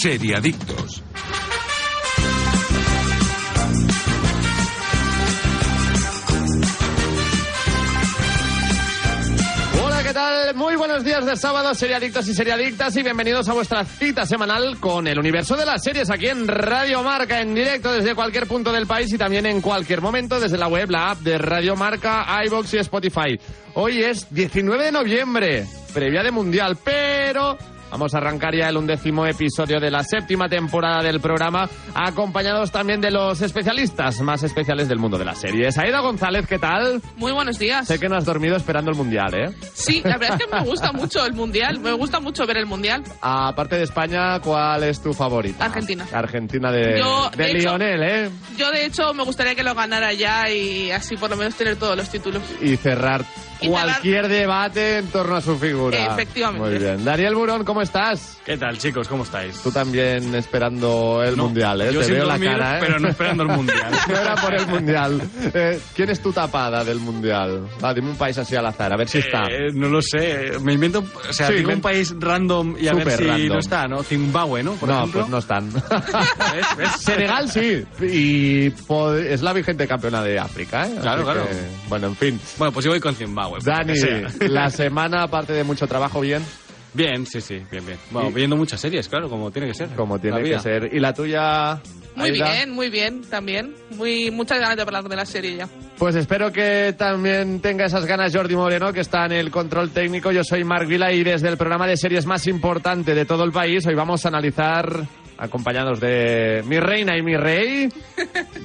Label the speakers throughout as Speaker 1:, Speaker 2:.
Speaker 1: Seriadictos.
Speaker 2: Hola, ¿qué tal? Muy buenos días de sábado, seriadictos y seriadictas, y bienvenidos a vuestra cita semanal con el universo de las series aquí en Radio Marca, en directo desde cualquier punto del país y también en cualquier momento desde la web, la app de Radio Marca, iBox y Spotify. Hoy es 19 de noviembre, previa de Mundial, pero Vamos a arrancar ya el undécimo episodio de la séptima temporada del programa, acompañados también de los especialistas más especiales del mundo de las series. Aida González, ¿qué tal?
Speaker 3: Muy buenos días.
Speaker 2: Sé que no has dormido esperando el Mundial, ¿eh?
Speaker 3: Sí, la verdad es que me gusta mucho el Mundial, me gusta mucho ver el Mundial.
Speaker 2: Aparte de España, ¿cuál es tu favorita?
Speaker 3: Argentina.
Speaker 2: Argentina de,
Speaker 3: Yo,
Speaker 2: de
Speaker 3: de hecho-
Speaker 2: Lionel, ¿eh?
Speaker 3: Yo de hecho me gustaría que lo ganara ya y así por lo menos tener todos los títulos.
Speaker 2: Y cerrar cualquier debate en torno a su figura.
Speaker 3: Efectivamente.
Speaker 2: Muy bien. Daniel Burón, ¿cómo estás?
Speaker 4: ¿Qué tal, chicos? ¿Cómo estáis?
Speaker 2: Tú también esperando el
Speaker 4: No,
Speaker 2: Mundial, ¿eh?
Speaker 4: Yo
Speaker 2: Te
Speaker 4: sin
Speaker 2: veo la
Speaker 4: dormir,
Speaker 2: cara, ¿eh?
Speaker 4: pero no esperando el Mundial.
Speaker 2: Era por el Mundial. Eh, ¿Quién es tu tapada del Mundial? Va, dime un país así al azar, a ver si está.
Speaker 4: Eh, no lo sé. Me invento, o sea,
Speaker 2: Sí,
Speaker 4: digo un país random y a ver si
Speaker 2: random.
Speaker 4: no está, ¿no? Zimbabue, ¿no? Por
Speaker 2: no,
Speaker 4: ejemplo.
Speaker 2: pues no están.
Speaker 4: ¿Ves? ¿Ves?
Speaker 2: Senegal sí, y es la vigente campeona de África, ¿eh?
Speaker 4: Claro,
Speaker 2: Así
Speaker 4: claro.
Speaker 2: que, bueno, en fin.
Speaker 4: Bueno, pues yo voy con Zimbabue.
Speaker 2: Dani, la semana, aparte de mucho trabajo, bien,
Speaker 4: Bien, sí, sí, bien, bien. Bueno,
Speaker 2: Y-
Speaker 4: viendo muchas series, claro, como tiene que ser.
Speaker 2: como tiene que ser. ¿Y la tuya?
Speaker 3: Muy
Speaker 2: Aida?
Speaker 3: bien, muy bien también. Muy muchas ganas de hablar de la serie ya.
Speaker 2: Pues espero que también tenga esas ganas Jordi Moreno, que está en el control técnico. Yo soy Marc Vila y desde el programa de series más importante de todo el país, hoy vamos a analizar, acompañados de mi reina y mi rey,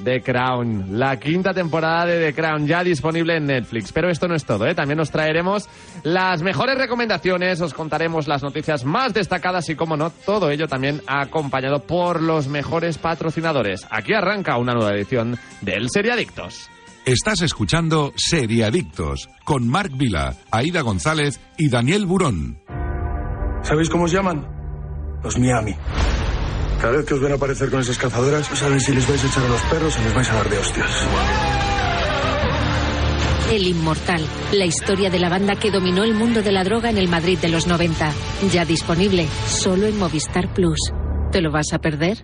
Speaker 2: The Crown. La quinta temporada de The Crown ya disponible en Netflix. Pero esto no es todo, ¿eh? También os traeremos las mejores recomendaciones, os contaremos las noticias más destacadas y, como no, todo ello también acompañado por los mejores patrocinadores. Aquí arranca una nueva edición del Seriadictos.
Speaker 1: Estás escuchando Seriadictos con Marc Vila, Aida González y Daniel Burón.
Speaker 5: ¿Sabéis cómo os llaman? Los Miami. Cada vez que os ven aparecer con esas cazadoras, saben si les vais a echar a los perros o les vais a dar de hostias.
Speaker 6: El Inmortal, la historia de la banda que dominó el mundo de la droga en el Madrid de los 90. Ya disponible, solo en Movistar Plus. ¿Te lo vas a perder?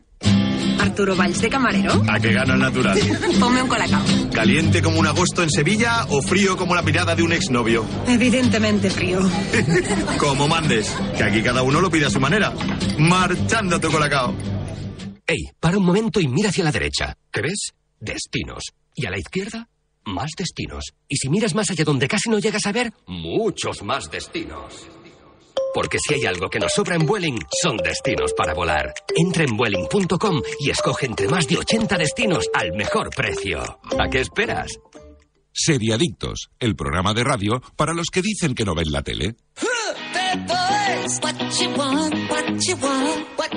Speaker 7: Arturo Valls de camarero.
Speaker 8: ¿A qué gana el natural?
Speaker 7: Ponme un colacao.
Speaker 8: ¿Caliente como un agosto en Sevilla o frío como la mirada de un exnovio?
Speaker 7: Evidentemente frío.
Speaker 8: Como mandes, que aquí cada uno lo pide a su manera. Marchando tu colacao.
Speaker 9: Ey, para un momento y mira hacia la derecha. ¿Qué ves? Destinos. Y a la izquierda, más destinos. Y si miras más allá donde casi no llegas a ver, muchos más destinos. Porque si hay algo que nos sobra en Vueling, son destinos para volar. Entra en Vueling.com y escoge entre más de 80 destinos al mejor precio. ¿A qué esperas?
Speaker 1: Seriadictos, el programa de radio para los que dicen que no ven la tele.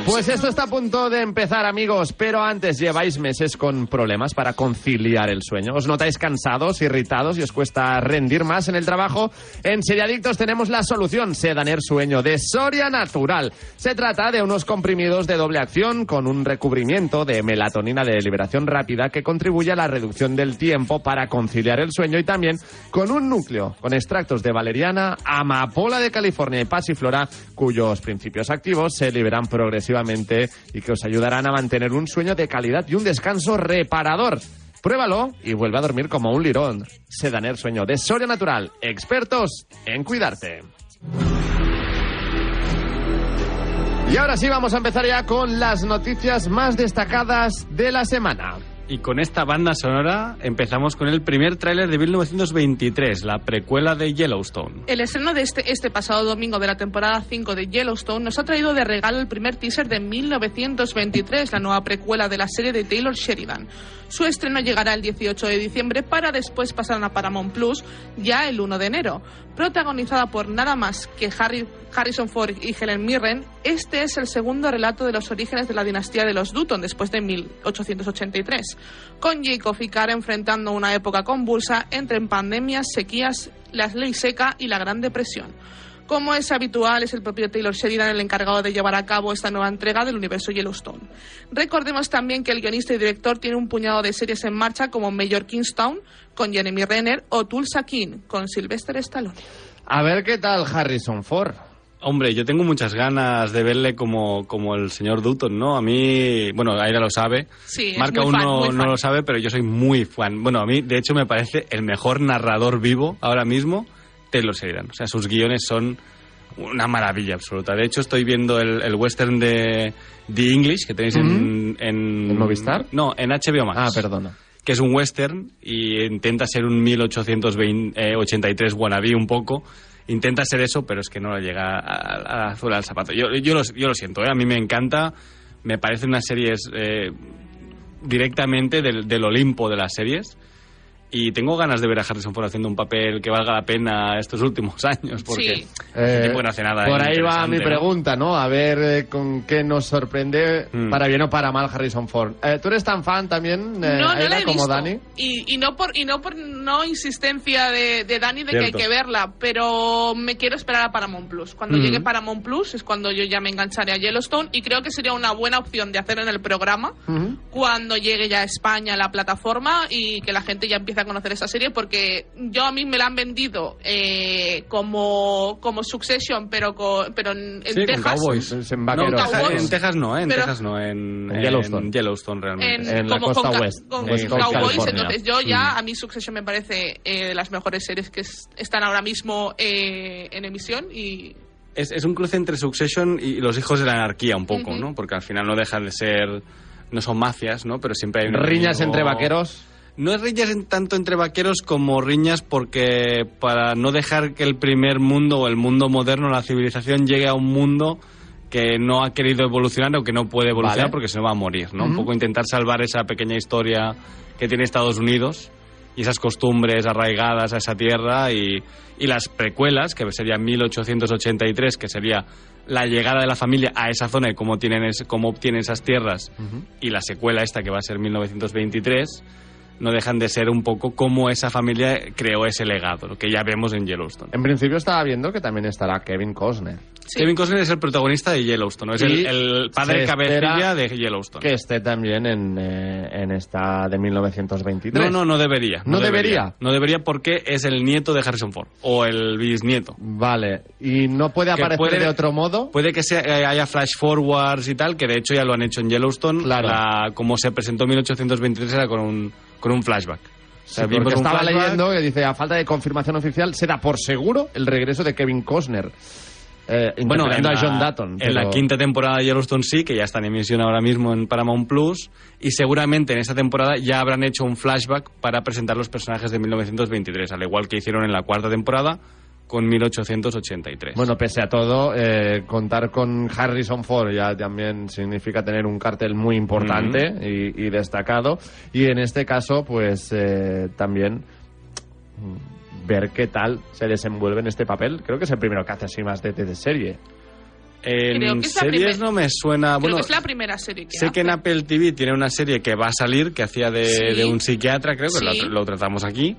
Speaker 2: Pues esto está a punto de empezar, amigos, pero antes lleváis meses con problemas para conciliar el sueño. ¿Os notáis cansados, irritados y os cuesta rendir más en el trabajo? En Seriadictos tenemos la solución, Sedaner Sueño de Soria Natural. Se trata de unos comprimidos de doble acción con un recubrimiento de melatonina de liberación rápida que contribuye a la reducción del tiempo para conciliar el sueño y también con un núcleo con extractos de valeriana, amapola de California y pasiflora cuyos principios activos se liberan progresivamente y que os ayudarán a mantener un sueño de calidad y un descanso reparador. Pruébalo y vuelve a dormir como un lirón. Sedaner Sueño de Soria Natural, expertos en cuidarte. Y ahora sí vamos a empezar ya con las noticias más destacadas de la semana.
Speaker 4: Y con esta banda sonora empezamos con el primer tráiler de 1923, la precuela de Yellowstone.
Speaker 3: El estreno de este, este pasado domingo de la temporada 5 de Yellowstone nos ha traído de regalo el primer teaser de 1923, la nueva precuela de la serie de Taylor Sheridan. Su estreno llegará el 18 de diciembre para después pasar a Paramount Plus ya el 1 de enero. Protagonizada por nada más que Harry, Harrison Ford y Helen Mirren, este es el segundo relato de los orígenes de la dinastía de los Dutton después de 1883, con Jacob y enfrentando una época convulsa entre pandemias, sequías, la ley seca y la Gran Depresión. Como es habitual, es el propio Taylor Sheridan el encargado de llevar a cabo esta nueva entrega del universo Yellowstone. Recordemos también que el guionista y director tiene un puñado de series en marcha como Mayor Kingstown con Jeremy Renner o Tulsa King con Sylvester Stallone.
Speaker 2: A ver qué tal Harrison Ford.
Speaker 4: Hombre, yo tengo muchas ganas de verle como, como el señor Dutton, ¿no? A mí, bueno, Aira lo sabe.
Speaker 3: Sí,
Speaker 4: Marca uno no lo sabe, pero yo soy muy fan. Bueno, a mí, de hecho, me parece el mejor narrador vivo ahora mismo, Taylor Sheridan. O sea, sus guiones son una maravilla absoluta. De hecho, estoy viendo el, el western de The English, que tenéis en, en...
Speaker 2: ¿En Movistar?
Speaker 4: No, en HBO Max.
Speaker 2: Ah, perdona.
Speaker 4: Que es un western y intenta ser un 1883 wannabe un poco. Intenta ser eso, pero es que no le llega a, la azul al zapato. Yo, yo, lo, yo lo siento, ¿eh? a mí me encanta. Me parece unas series eh, directamente del, del Olimpo de las series. Y tengo ganas de ver a Harrison Ford haciendo un papel que valga la pena estos últimos años, porque
Speaker 3: Sí.
Speaker 4: el
Speaker 2: Eh,
Speaker 4: no hace nada.
Speaker 2: Por ahí va mi pregunta, ¿no? A ver eh, con qué nos sorprende,
Speaker 4: Mm.
Speaker 2: para bien o para mal, Harrison Ford. Eh, ¿Tú eres tan fan también, eh,
Speaker 3: no, no
Speaker 2: Aida,
Speaker 3: la he
Speaker 2: como
Speaker 3: visto.
Speaker 2: Dani?
Speaker 3: Y, y no por y no por no insistencia de, de Dani de que hay que verla, pero me quiero esperar a Paramount Plus. Cuando
Speaker 2: Ujú.
Speaker 3: llegue Paramount Plus es cuando yo ya me engancharé a Yellowstone y creo que sería una buena opción de hacer en el programa
Speaker 2: Ujú.
Speaker 3: cuando llegue ya a España la plataforma y que la gente ya empiece a conocer esa serie porque yo a mí me la han vendido eh, como como Succession pero con, pero en, en
Speaker 4: Sí, con
Speaker 3: Texas
Speaker 4: Cowboys.
Speaker 2: En
Speaker 4: No, en Texas-
Speaker 3: Cowboys.
Speaker 4: en Texas no, ¿eh? En
Speaker 3: Pero-
Speaker 4: Texas no, en,
Speaker 2: En Yellowstone.
Speaker 4: en Yellowstone realmente.
Speaker 3: en,
Speaker 2: En la
Speaker 3: como
Speaker 2: costa
Speaker 3: con,
Speaker 2: west,
Speaker 3: con
Speaker 2: West
Speaker 3: Cowboys,
Speaker 2: California.
Speaker 3: entonces yo
Speaker 4: Mm.
Speaker 3: ya a mí Succession me parece eh, de las mejores series que es- están ahora mismo eh, en emisión y
Speaker 4: Es, es un cruce entre Succession y los hijos de la anarquía un poco. ¿no? Porque al final no dejan de ser... No son mafias, ¿no? Pero siempre hay
Speaker 2: Riñas entre vaqueros.
Speaker 4: No es riñas en- tanto entre vaqueros como riñas porque para no dejar que el primer mundo o el mundo moderno, la civilización, llegue a un mundo que no ha querido evolucionar o que no puede evolucionar
Speaker 2: Vale.
Speaker 4: porque se va a morir, ¿no? Un poco intentar salvar esa pequeña historia que tiene Estados Unidos y esas costumbres arraigadas a esa tierra y, y las precuelas, que sería 1883, que sería la llegada de la familia a esa zona y cómo, tienen es- cómo obtienen esas tierras, y la secuela esta, que va a ser 1923, no dejan de ser un poco cómo esa familia creó ese legado, lo que ya vemos en Yellowstone.
Speaker 2: En principio estaba viendo que también estará Kevin Costner.
Speaker 3: sí.
Speaker 4: Kevin Costner es el protagonista de Yellowstone, es el, el padre cabecilla de Yellowstone.
Speaker 2: Que esté también en, eh, en esta de 1923.
Speaker 4: No, no, no debería.
Speaker 2: ¿No debería?
Speaker 4: No debería porque es el nieto de Harrison Ford, o el bisnieto.
Speaker 2: Vale. ¿Y no puede aparecer
Speaker 4: puede-
Speaker 2: de otro modo?
Speaker 4: Puede que sea, eh, haya flash forwards y tal, que de hecho ya lo han hecho en Yellowstone.
Speaker 2: Claro.
Speaker 4: La- como se presentó en 1823 era con un, con un flashback. O sea,
Speaker 2: porque estaba
Speaker 4: flashback.
Speaker 2: leyendo que dice, a falta de confirmación oficial, se da por seguro el regreso de Kevin Costner. Eh,
Speaker 4: Bueno, en la,
Speaker 2: a John Dutton.
Speaker 4: en la quinta temporada de Yellowstone sí, que ya está en emisión ahora mismo en Paramount Plus, y seguramente en esta temporada ya habrán hecho un flashback para presentar los personajes de 1923, al igual que hicieron en la cuarta temporada con 1883.
Speaker 2: Bueno, pese a todo, eh, contar con Harrison Ford ya también significa tener un cartel muy importante y, y destacado. Y en este caso, pues eh, también mm, ver qué tal se desenvuelve en este papel. Creo que es el primero que hace así más de, de- de serie.
Speaker 4: en
Speaker 3: creo que es la
Speaker 4: series
Speaker 3: primer-
Speaker 4: no me suena...
Speaker 3: creo
Speaker 4: bueno,
Speaker 3: que es la primera serie que
Speaker 4: Sé que en
Speaker 3: hace.
Speaker 4: Apple TV tiene una serie que va a salir, que hacía de,
Speaker 3: Sí.
Speaker 4: de un psiquiatra, creo que
Speaker 3: Sí.
Speaker 4: lo, lo tratamos aquí,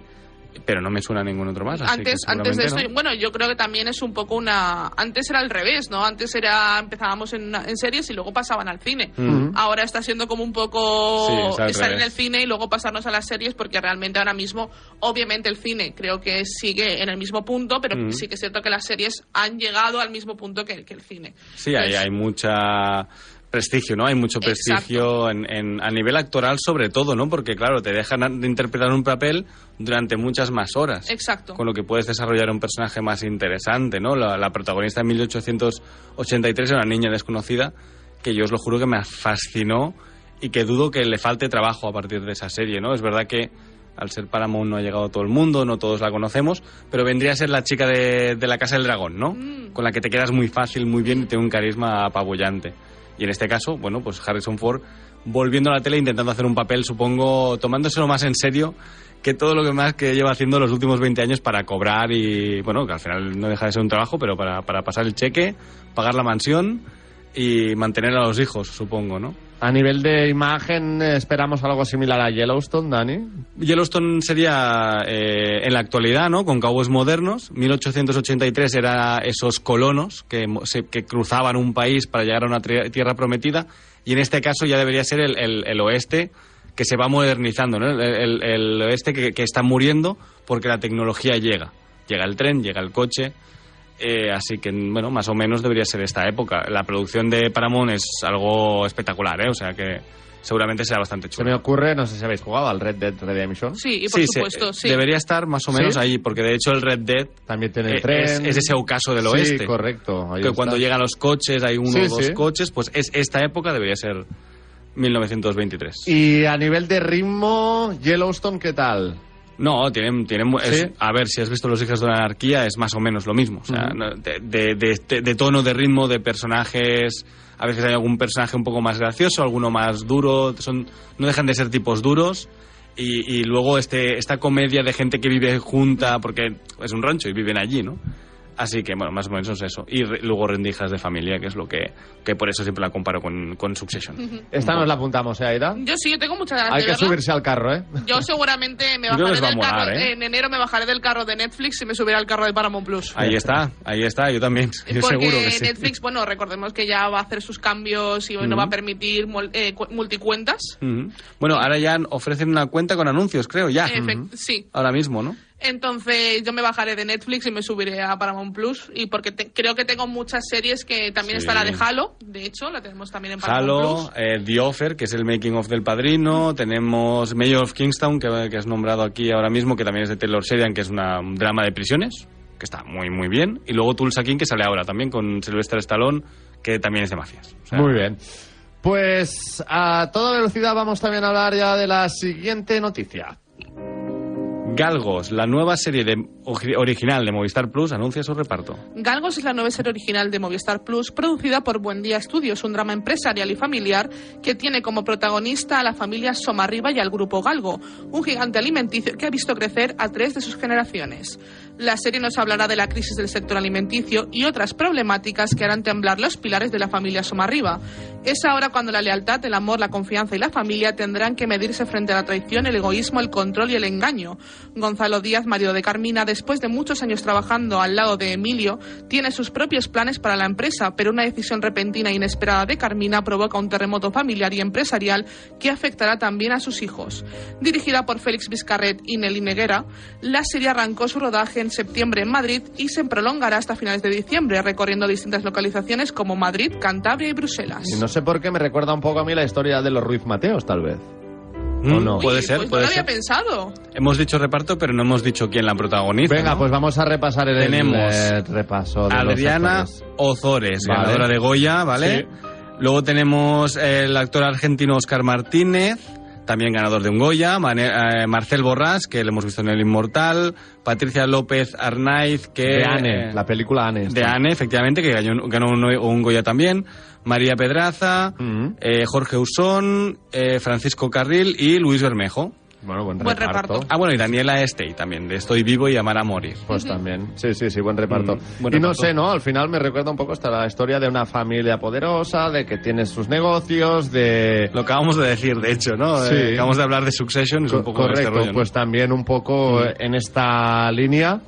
Speaker 4: pero no me suena ningún otro más. así que
Speaker 3: antes de esto
Speaker 4: seguramente
Speaker 3: bueno yo creo que también es un poco una antes era al revés no antes era empezábamos en, una- en series y luego pasaban al cine
Speaker 4: Mm.
Speaker 3: ahora está siendo como un poco
Speaker 4: Sí, es
Speaker 3: estar en el cine y luego pasarnos a las series porque realmente ahora mismo obviamente el cine creo que sigue en el mismo punto pero
Speaker 4: Mm.
Speaker 3: sí que es cierto que las series han llegado al mismo punto que, que el cine
Speaker 4: Sí, hay,
Speaker 3: Entonces,
Speaker 4: hay mucha prestigio, ¿no? Hay mucho prestigio en, en- a nivel actoral sobre todo, ¿no? Porque, claro, te dejan de interpretar un papel durante muchas más horas.
Speaker 3: exacto
Speaker 4: Con lo que puedes desarrollar un personaje más interesante, ¿no? La, la protagonista en 1883 era una niña desconocida que yo os lo juro que me fascinó y que dudo que le falte trabajo a partir de esa serie, ¿no? Es verdad que al ser Paramount no ha llegado a todo el mundo, no todos la conocemos, pero vendría a ser la chica de, de la Casa del Dragón, ¿no?
Speaker 3: Mm.
Speaker 4: Con la que te quedas muy fácil, muy bien y tiene un carisma apabullante. Y en este caso, bueno, pues Harrison Ford volviendo a la tele intentando hacer un papel, supongo, tomándoselo más en serio que todo lo que más que lleva haciendo los últimos 20 años para cobrar y, bueno, que al final no deja de ser un trabajo, pero para, para pasar el cheque, pagar la mansión y mantener a los hijos, supongo, ¿no?
Speaker 2: A nivel de imagen, esperamos algo similar a Yellowstone, Dani.
Speaker 4: Yellowstone sería eh, en la actualidad, ¿no? Con cowboys modernos. 1883 era esos colonos que, que cruzaban un país para llegar a una tierra prometida. Y en este caso ya debería ser el, el- el oeste que se va modernizando, ¿no? El- el oeste que, que está muriendo porque la tecnología llega. Llega el tren, llega el coche. Eh, así que, bueno, más o menos debería ser esta época. La producción de Paramount es algo espectacular, ¿eh? O sea que seguramente será bastante
Speaker 2: Se
Speaker 4: chulo.
Speaker 2: me ocurre, no sé si habéis jugado al Red Dead Redemption.
Speaker 3: Sí, y por
Speaker 4: Sí, se-
Speaker 3: supuesto, sí.
Speaker 4: Debería estar más o menos
Speaker 2: ¿Sí?
Speaker 4: ahí, porque de hecho el Red Dead
Speaker 2: También tiene el
Speaker 4: eh,
Speaker 2: tren.
Speaker 4: es, es ese ocaso del
Speaker 2: Sí,
Speaker 4: oeste.
Speaker 2: correcto. ahí
Speaker 4: que
Speaker 2: está.
Speaker 4: cuando llegan los coches, hay uno
Speaker 2: Sí,
Speaker 4: o dos
Speaker 2: sí.
Speaker 4: coches, pues es esta época debería ser 1923.
Speaker 2: Y a nivel de ritmo, Yellowstone, ¿qué tal?
Speaker 4: No, tienen, tienen es- a ver, si has visto Los Hijos de la Anarquía, es más o menos lo mismo. O sea, de, de- de- de- de tono, de ritmo, de personajes. A veces hay algún personaje un poco más gracioso, alguno más duro. Son, no dejan de ser tipos duros. Y, y luego este, esta comedia de gente que vive junta, porque es un rancho y viven allí, ¿no? Así que, bueno, más o menos es eso. Y re- luego rendijas de familia, que es lo que, que por eso siempre la comparo con, con Succession.
Speaker 2: Esta nos la apuntamos, ¿eh, Aida?
Speaker 3: Yo sí, yo tengo muchas ganas
Speaker 2: Hay
Speaker 3: de
Speaker 2: que
Speaker 3: verla.
Speaker 2: subirse al carro, ¿eh?
Speaker 3: Yo seguramente me bajaré del
Speaker 4: molar,
Speaker 3: carro.
Speaker 4: ¿eh?
Speaker 3: En enero me bajaré del carro de Netflix y me subiré al carro de Paramount Plus.
Speaker 4: Ahí está, ahí está, yo también. Yo
Speaker 3: Porque
Speaker 4: seguro que sí.
Speaker 3: Netflix, bueno, recordemos que ya va a hacer sus cambios y no
Speaker 4: Ujú.
Speaker 3: va a permitir mul- eh, cu- multicuentas.
Speaker 4: Bueno, ahora ya ofrecen una cuenta con anuncios, creo, ya.
Speaker 3: Efect- Sí.
Speaker 4: Ahora mismo, ¿no?
Speaker 3: Entonces yo me bajaré de Netflix y me subiré a Paramount Plus. Y porque te- creo que tengo muchas series que también
Speaker 4: Sí.
Speaker 3: está la de Halo. De hecho, la tenemos también en Paramount
Speaker 4: Halo,
Speaker 3: Plus.
Speaker 4: eh, The Offer, que es el making of del padrino. Tenemos Mayor of Kingstown, que, que has nombrado aquí ahora mismo, que también es de Taylor Sheridan, que es una, un drama de prisiones, que está muy, muy bien. Y luego Tulsa King, que sale ahora también con Sylvester Stallone, que también es de mafias. O sea,
Speaker 2: Muy bien. Pues a toda velocidad vamos también a hablar ya de la siguiente noticia.
Speaker 4: Galgos, la nueva serie de, ori- original de Movistar Plus, anuncia su reparto.
Speaker 3: Galgos es la nueva serie original de Movistar Plus, producida por Buen Día Studios, un drama empresarial y familiar que tiene como protagonista a la familia Somarriba y al grupo Galgo, un gigante alimenticio que ha visto crecer a tres de sus generaciones. La serie nos hablará de la crisis del sector alimenticio y otras problemáticas que harán temblar los pilares de la familia Somarriba. Es ahora cuando la lealtad, el amor, la confianza y la familia tendrán que medirse frente a la traición, el egoísmo, el control y el engaño. Gonzalo Díaz, marido de Carmina, después de muchos años trabajando al lado de Emilio, tiene sus propios planes para la empresa, pero una decisión repentina e inesperada de Carmina provoca un terremoto familiar y empresarial que afectará también a sus hijos. Dirigida por Félix Vizcarret y Nelly Neguera, la serie arrancó su rodaje en septiembre en Madrid y se prolongará hasta finales de diciembre, recorriendo distintas localizaciones como Madrid, Cantabria y Bruselas.
Speaker 2: Y no sé por qué me recuerda un poco a mí la historia de los Ruiz Mateos, tal vez.
Speaker 4: Mm,
Speaker 2: no?
Speaker 4: Puede ser,
Speaker 3: pues
Speaker 4: puede
Speaker 3: no lo
Speaker 4: ser.
Speaker 3: había pensado.
Speaker 4: Hemos dicho reparto, pero no hemos dicho quién la protagoniza.
Speaker 2: Venga,
Speaker 4: ¿no?
Speaker 2: pues vamos a repasar el,
Speaker 4: Tenemos
Speaker 2: eh, repaso de
Speaker 4: Adriana. Ozores,
Speaker 2: Vale.
Speaker 4: ganadora de Goya, ¿vale?
Speaker 2: Sí.
Speaker 4: Luego tenemos el actor argentino Oscar Martínez, también ganador de un Goya, eh, Marcel Borrás, que lo hemos visto en El Inmortal, Patricia López Arnaiz, que...
Speaker 2: De Anne,
Speaker 4: eh,
Speaker 2: la película Anne.
Speaker 4: de. Anne, efectivamente, que ganó, ganó un, un Goya también, María Pedraza,
Speaker 2: Mm.
Speaker 4: eh, Jorge Usón, Francisco Carril y Luis Bermejo.
Speaker 2: Bueno, buen,
Speaker 3: Buen
Speaker 2: reparto.
Speaker 3: reparto.
Speaker 4: Ah, bueno, y Daniela Estey también, de Estoy vivo y amar a morir.
Speaker 2: Pues también, sí, sí, sí, buen reparto.
Speaker 4: Mm, buen
Speaker 2: y no sé, ¿no? Al final me recuerda un poco hasta la historia de una familia poderosa, de que tiene sus negocios, de...
Speaker 4: Lo acabamos de decir, de hecho, ¿no?
Speaker 2: Sí.
Speaker 4: Eh, acabamos de hablar de Succession, es un
Speaker 2: Co-
Speaker 4: poco
Speaker 2: Correcto,
Speaker 4: este rollo, ¿no?
Speaker 2: pues también un poco
Speaker 4: Mm.
Speaker 2: en esta línea.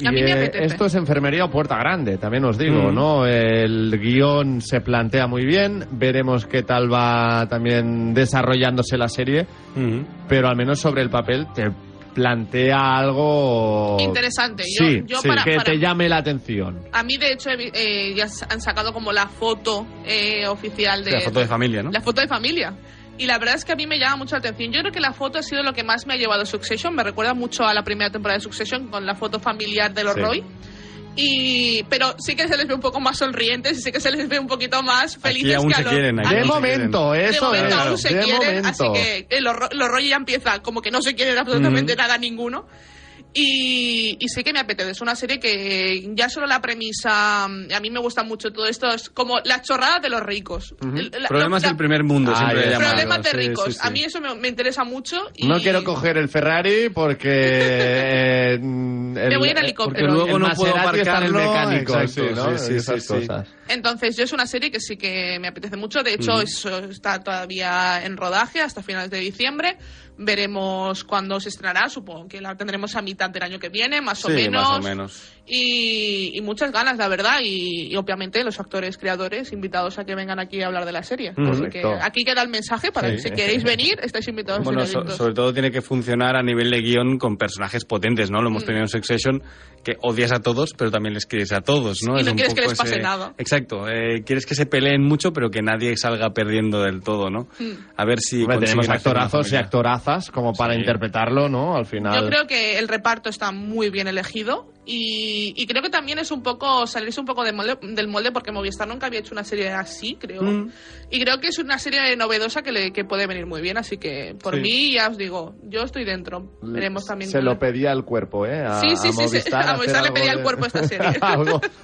Speaker 2: Y,
Speaker 3: A mí me
Speaker 2: eh,
Speaker 3: apetece.
Speaker 2: esto es enfermería o puerta grande, también os digo,
Speaker 4: Mm.
Speaker 2: ¿no? El guion se plantea muy bien, veremos qué tal va también desarrollándose la serie,
Speaker 4: Ujú.
Speaker 2: pero al menos sobre el papel te plantea algo
Speaker 3: Interesante. Yo-
Speaker 2: sí,
Speaker 3: yo
Speaker 2: sí,
Speaker 3: para-
Speaker 2: que
Speaker 3: para-
Speaker 2: te llame la atención.
Speaker 3: A mí, de hecho, he vi- eh, ya han sacado como la foto eh, oficial de...
Speaker 4: La foto de familia, ¿no?
Speaker 3: La foto de familia. Y la verdad es que a mí me llama mucho la atención. Yo creo que la foto ha sido lo que más me ha llevado a Succession. Me recuerda mucho a la primera temporada de Succession con la foto familiar de los
Speaker 2: Sí.
Speaker 3: Roy. Y, pero sí que se les ve un poco más sonrientes y sí que se les ve un poquito más felices
Speaker 4: aún
Speaker 3: que a
Speaker 4: se
Speaker 3: los...
Speaker 4: quieren, aquí
Speaker 3: a
Speaker 2: De
Speaker 4: aún
Speaker 3: los-
Speaker 4: se
Speaker 2: momento,
Speaker 3: de
Speaker 2: eso
Speaker 3: momento
Speaker 2: es.
Speaker 3: aún se
Speaker 2: de
Speaker 3: quieren,
Speaker 2: momento.
Speaker 3: así que eh, los, Ro- los Roy ya empieza como que no se quieren absolutamente nada ninguno. Y, y sí que me apetece. Es una serie que ya solo la premisa. A mí me gusta mucho todo esto. Es como la chorrada de los ricos. El- la-
Speaker 4: Problemas
Speaker 3: la-
Speaker 4: del primer mundo,
Speaker 2: Ah,
Speaker 4: siempre.
Speaker 3: Problemas de
Speaker 4: Sí,
Speaker 3: ricos.
Speaker 4: sí, sí.
Speaker 3: A mí eso me, me interesa mucho. Y
Speaker 2: No quiero coger el Ferrari porque... eh, mm, el-
Speaker 3: Me voy en
Speaker 2: eh,
Speaker 3: helicóptero.
Speaker 2: porque luego
Speaker 4: El
Speaker 2: no puedo
Speaker 4: en el mecánico.
Speaker 3: Entonces, yo es una serie que sí que me apetece mucho. De hecho, eso está todavía en rodaje hasta finales de diciembre. Veremos cuándo se estrenará. Supongo que la tendremos a mitad del año que viene, más o
Speaker 4: Sí,
Speaker 3: menos.
Speaker 4: más o menos.
Speaker 3: Y, y muchas ganas, la verdad. Y, y obviamente los actores creadores invitados a que vengan aquí a hablar de la serie. Así que aquí queda el mensaje para
Speaker 2: Sí.
Speaker 3: que si queréis venir, estáis invitados.
Speaker 4: Bueno, so- sobre todo tiene que funcionar a nivel de guion con personajes potentes, ¿no? Lo
Speaker 3: Mm.
Speaker 4: hemos tenido en Succession, que odias a todos, pero también les quieres a todos, ¿no?
Speaker 3: Y
Speaker 4: Es un
Speaker 3: quieres que
Speaker 4: poco
Speaker 3: les pase nada.
Speaker 4: Exacto, eh, quieres que se peleen mucho, pero que nadie salga perdiendo del todo, ¿no?
Speaker 3: Mm.
Speaker 4: A ver si
Speaker 2: Hombre, tenemos actorazos y actorazas como para
Speaker 4: Sí.
Speaker 2: interpretarlo, ¿no? Al final...
Speaker 3: Yo creo que el reparto está muy bien elegido y, y creo que también es un poco salirse un poco del molde, del molde porque Movistar nunca había hecho una serie así, creo.
Speaker 4: Mm.
Speaker 3: Y creo que es una serie novedosa que, le, que puede venir muy bien, así que por
Speaker 4: Sí.
Speaker 3: mí ya os digo, yo estoy dentro. Veremos también.
Speaker 2: Se lo
Speaker 3: le-
Speaker 2: pedía el cuerpo, ¿eh? A,
Speaker 3: Sí, sí,
Speaker 2: a
Speaker 3: sí, sí.
Speaker 2: Movistar
Speaker 3: A Movistar le pedía el
Speaker 2: de-
Speaker 3: cuerpo esta serie.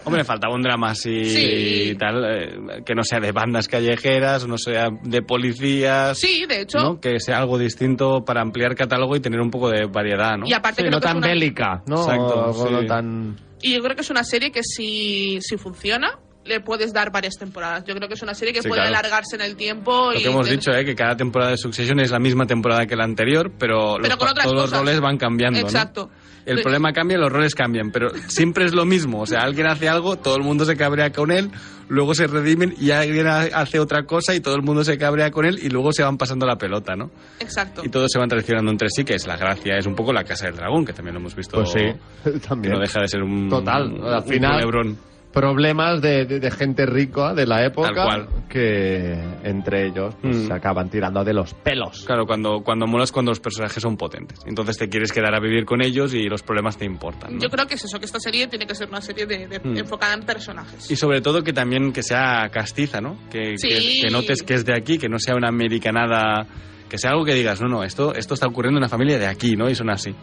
Speaker 4: Hombre, faltaba un drama así
Speaker 3: Sí.
Speaker 4: y tal, eh, que no sea de bandas callejeras, no sea de policías.
Speaker 3: Sí, de hecho.
Speaker 4: ¿no? Que sea algo distinto para ampliar catálogo y tener un poco de variedad, ¿no?
Speaker 3: Y aparte
Speaker 2: Sí,
Speaker 3: creo
Speaker 2: no
Speaker 3: que
Speaker 2: tan
Speaker 3: una-
Speaker 2: bélica, ¿no?
Speaker 4: Exacto, sí.
Speaker 2: no tan...
Speaker 3: Y yo creo que es una serie que si, si funciona, le puedes dar varias temporadas. Yo creo que es una serie que
Speaker 4: Sí,
Speaker 3: puede
Speaker 4: claro.
Speaker 3: alargarse en el tiempo.
Speaker 4: Lo
Speaker 3: y
Speaker 4: que hemos dicho, ¿eh? que cada temporada de Succession es la misma temporada que la anterior, pero,
Speaker 3: Pero
Speaker 4: los,
Speaker 3: con otras
Speaker 4: todos
Speaker 3: cosas.
Speaker 4: los roles van cambiando. ¿no?
Speaker 3: Exacto.
Speaker 4: El problema cambia, los roles cambian, pero siempre es lo mismo. O sea, alguien hace algo, todo el mundo se cabrea con él, luego se redimen y alguien ha- hace otra cosa y todo el mundo se cabrea con él y luego se van pasando la pelota, ¿no?
Speaker 3: Exacto.
Speaker 4: Y todos se van traicionando entre sí, que es la gracia, es un poco la casa del dragón, que también lo hemos visto.
Speaker 2: Pues sí,
Speaker 4: Que
Speaker 2: también.
Speaker 4: no deja de ser un.
Speaker 2: Total, al
Speaker 4: un
Speaker 2: final-
Speaker 4: culebrón.
Speaker 2: Problemas de, de- de gente rica de la época
Speaker 4: Tal cual.
Speaker 2: que entre ellos pues,
Speaker 4: Mm.
Speaker 2: se acaban tirando de los pelos.
Speaker 4: Claro, cuando, cuando molas cuando los personajes son potentes. Entonces te quieres quedar a vivir con ellos y los problemas te importan. ¿no?
Speaker 3: Yo creo que es eso, que esta serie tiene que ser una serie de, de-
Speaker 4: Mm.
Speaker 3: enfocada en personajes.
Speaker 4: Y sobre todo que también que sea castiza, ¿no? Que,
Speaker 3: Sí.
Speaker 4: que- que notes que es de aquí, que no sea una americanada, que sea algo que digas, no, no, esto, esto está ocurriendo en una familia de aquí, ¿no? Y son así.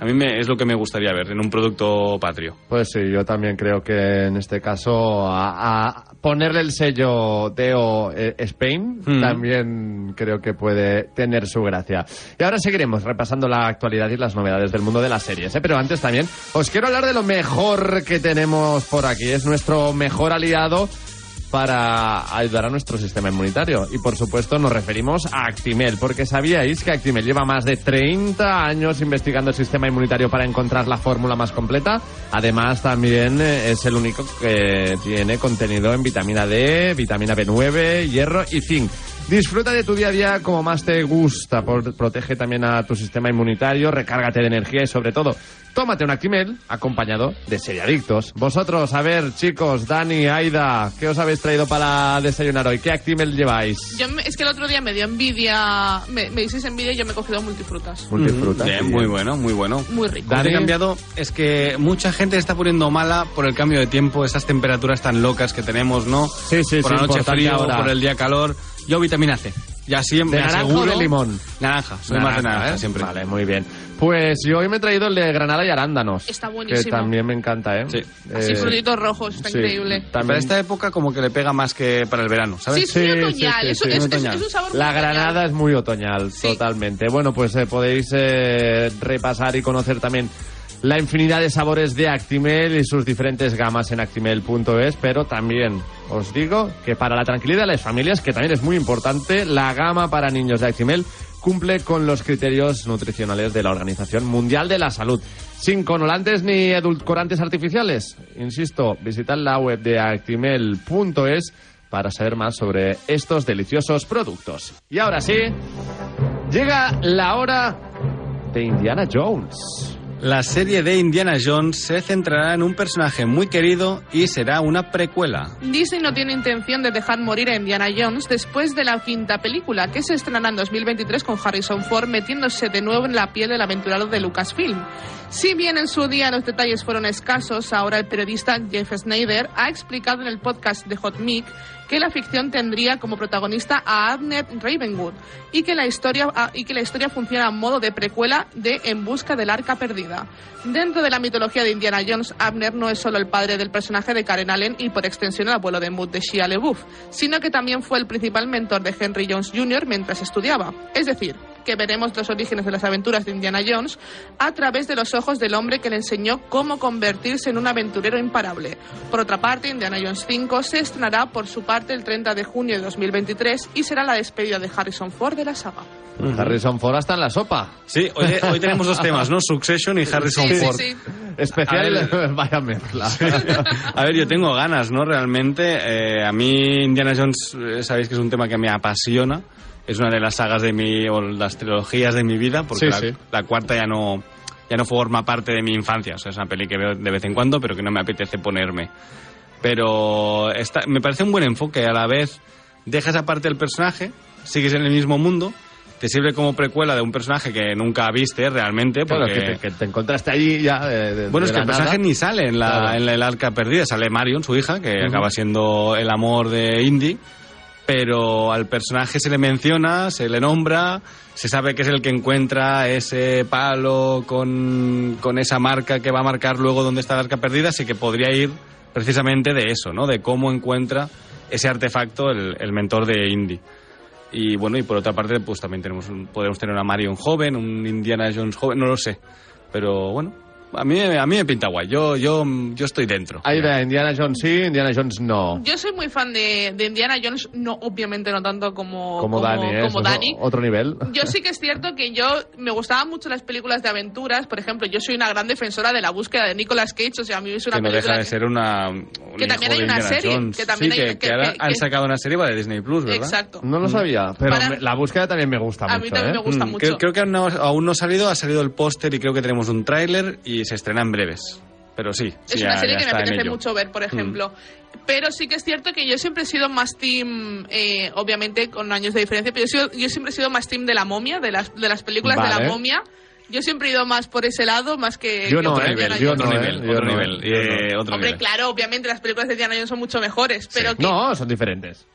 Speaker 4: A mí me, es lo que me gustaría ver en un producto patrio.
Speaker 2: Pues sí, yo también creo que en este caso a, a ponerle el sello Deo eh, Spain
Speaker 4: Mm.
Speaker 2: también creo que puede tener su gracia. Y ahora seguiremos repasando la actualidad y las novedades del mundo de las series. ¿eh? Pero antes también os quiero hablar de lo mejor que tenemos por aquí. Es nuestro mejor aliado para ayudar a nuestro sistema inmunitario. Y por supuesto nos referimos a Actimel, porque sabíais que Actimel lleva más de 30 años investigando el sistema inmunitario para encontrar la fórmula más completa. Además también eh, es el único que tiene contenido en vitamina D, vitamina B9, hierro y zinc. Disfruta de tu día a día como más te gusta. Por- protege también a tu sistema inmunitario, recárgate de energía y sobre todo, tómate un Actimel acompañado de Seriadictos. Vosotros, a ver, chicos, Dani, Aida, ¿qué os habéis traído para desayunar hoy? ¿Qué Actimel lleváis?
Speaker 3: Yo me- es que el otro día me dio envidia, me, me dices envidia y yo me he cogido multifrutas.
Speaker 2: Multifrutas.
Speaker 4: Bien, muy bueno, muy bueno.
Speaker 3: Muy rico.
Speaker 2: Dani.
Speaker 4: ha cambiado es que mucha gente se está poniendo mala por el cambio de tiempo, esas temperaturas tan locas que tenemos, ¿no?
Speaker 2: Sí, sí,
Speaker 4: por
Speaker 2: sí,
Speaker 4: la noche frío,
Speaker 2: ahora.
Speaker 4: por el día calor. Yo vitamina C. Y así
Speaker 2: ¿De
Speaker 4: me
Speaker 2: naranja
Speaker 4: aseguro...
Speaker 2: o de limón?
Speaker 4: Naranja, soy más de naranja
Speaker 2: ¿eh?
Speaker 4: siempre.
Speaker 2: Vale, muy bien. Pues yo hoy me he traído el de granada y arándanos.
Speaker 3: Está
Speaker 2: Que
Speaker 3: buenísimo.
Speaker 2: también me encanta, ¿eh?
Speaker 4: Sí.
Speaker 3: Así
Speaker 2: Eh,
Speaker 3: frutitos rojos, está
Speaker 2: sí,
Speaker 3: increíble.
Speaker 4: Para
Speaker 2: También
Speaker 4: esta época como que le pega más que para el verano, ¿sabes?
Speaker 3: Sí, es muy
Speaker 2: Sí,
Speaker 3: otoñal,
Speaker 2: sí, sí,
Speaker 3: es,
Speaker 4: otoñal.
Speaker 3: es un sabor muy
Speaker 2: La
Speaker 3: otoñal.
Speaker 2: granada es muy otoñal,
Speaker 3: Sí.
Speaker 2: totalmente. Bueno, pues eh, podéis eh, repasar y conocer también la infinidad de sabores de Actimel y sus diferentes gamas en actimel.es, pero también os digo que para la tranquilidad de las familias, que también es muy importante, la gama para niños de Actimel cumple con los criterios nutricionales de la Organización Mundial de la Salud. Sin conolantes ni edulcorantes artificiales. Insisto, visitad la web de actimel.es para saber más sobre estos deliciosos productos. Y ahora sí, llega la hora de Indiana Jones.
Speaker 4: La serie de Indiana Jones se centrará en un personaje muy querido y será una precuela.
Speaker 3: Disney no tiene intención de dejar morir a Indiana Jones después de la quinta película, que se estrenará en 2023 con Harrison Ford metiéndose de nuevo en la piel del aventurado de Lucasfilm. Si bien en su día los detalles fueron escasos, ahora el periodista Jeff Snyder ha explicado en el podcast de Hot Mic que la ficción tendría como protagonista a Abner Ravenwood y que la historia, ah, y que la historia funciona a modo de precuela de En busca del arca perdida. Dentro de la mitología de Indiana Jones, Abner no es solo el padre del personaje de Karen Allen y por extensión el abuelo de Mood de Shia LaBeouf, sino que también fue el principal mentor de Henry Jones Jr. mientras estudiaba. Es decir, que veremos los orígenes de las aventuras de Indiana Jones a través de los ojos del hombre que le enseñó cómo convertirse en un aventurero imparable. Por otra parte, Indiana Jones 5 se estrenará por su parte el 30 de junio de 2023 y será la despedida de Harrison Ford de la saga.
Speaker 2: Harrison Ford está en la sopa.
Speaker 4: Sí, hoy, hoy tenemos dos temas, ¿no? Succession y Harrison
Speaker 3: Sí, sí,
Speaker 4: Ford.
Speaker 3: sí.
Speaker 2: Especial,
Speaker 4: A ver.
Speaker 2: vaya mezcla.
Speaker 4: A ver, yo tengo ganas, ¿no? Realmente, eh, a mí Indiana Jones, eh, sabéis que es un tema que me apasiona. Es una de las sagas de mi, o las trilogías de mi vida, porque
Speaker 2: Sí,
Speaker 4: la,
Speaker 2: sí.
Speaker 4: la cuarta ya no, ya no forma parte de mi infancia. O sea, es una peli que veo de vez en cuando, pero que no me apetece ponerme. Pero esta, me parece un buen enfoque. A la vez, dejas aparte el personaje, sigues en el mismo mundo, te sirve como precuela de un personaje que nunca viste realmente.
Speaker 2: Claro,
Speaker 4: Porque...
Speaker 2: que te, que te encontraste allí ya. de- de-
Speaker 4: Bueno,
Speaker 2: de
Speaker 4: es que el personaje
Speaker 2: nada.
Speaker 4: ni sale en la,
Speaker 2: Claro.
Speaker 4: en la- el arca perdida, sale Marion, su hija, que
Speaker 2: Ujú.
Speaker 4: acaba siendo el amor de Indy, pero al personaje se le menciona, se le nombra, se sabe que es el que encuentra ese palo con, con esa marca que va a marcar luego dónde está el arca perdida, así que podría ir precisamente de eso, ¿no? De cómo encuentra ese artefacto el, el mentor de Indy. Y bueno, y por otra parte, pues también tenemos un- podemos tener una Marion joven, un Indiana Jones joven, no lo sé. Pero bueno, a mí, a mí me pinta guay. Yo, yo, yo estoy dentro.
Speaker 2: Ahí de Indiana Jones sí, Indiana Jones no.
Speaker 3: Yo soy muy fan de, de Indiana Jones, no, obviamente no tanto como,
Speaker 2: Como, Dani, ¿eh?
Speaker 3: como Dani.
Speaker 2: Otro nivel.
Speaker 3: Yo sí que es cierto que yo me gustaban mucho las películas de aventuras. Por ejemplo, yo soy una gran defensora de la búsqueda de Nicolas Cage. O sea, a mí es una
Speaker 4: que no
Speaker 3: película
Speaker 4: deja de ser una. un
Speaker 3: Que también hay una serie,
Speaker 4: Jones.
Speaker 3: que también
Speaker 4: Sí,
Speaker 3: hay-
Speaker 4: que,
Speaker 3: que-
Speaker 4: que ahora
Speaker 3: que-
Speaker 4: han
Speaker 3: que-
Speaker 4: sacado una serie va de Disney Plus, ¿verdad?
Speaker 3: Exacto.
Speaker 2: No lo sabía, pero
Speaker 3: Para-
Speaker 2: me- la búsqueda también me gusta
Speaker 3: A
Speaker 2: mucho.
Speaker 3: mí también
Speaker 2: ¿eh?
Speaker 3: me gusta
Speaker 4: Mm,
Speaker 3: mucho.
Speaker 4: Creo, creo que aún no, aún no ha salido, ha salido el póster y creo que tenemos un tráiler y se estrena en breves. Pero sí, sí,
Speaker 3: es
Speaker 4: ya-
Speaker 3: una serie
Speaker 4: ya
Speaker 3: que me apetece.
Speaker 4: Mm.
Speaker 3: mucho ver, por ejemplo. Pero sí que es cierto que yo siempre he sido más team, eh, obviamente con años de diferencia, pero yo, yo siempre he sido más team de la momia, de las, de las películas de la momia. Yo siempre he ido más por ese lado, más que...
Speaker 2: Yo
Speaker 3: que
Speaker 2: no, ¿eh? Yo
Speaker 4: Otro
Speaker 2: ¿eh?
Speaker 4: nivel,
Speaker 2: Yo
Speaker 4: otro
Speaker 2: no,
Speaker 4: nivel.
Speaker 2: yo no.
Speaker 4: eh, otro
Speaker 3: Hombre, claro, obviamente las películas de Indiana Jones son mucho mejores, pero que...
Speaker 2: No, son diferentes.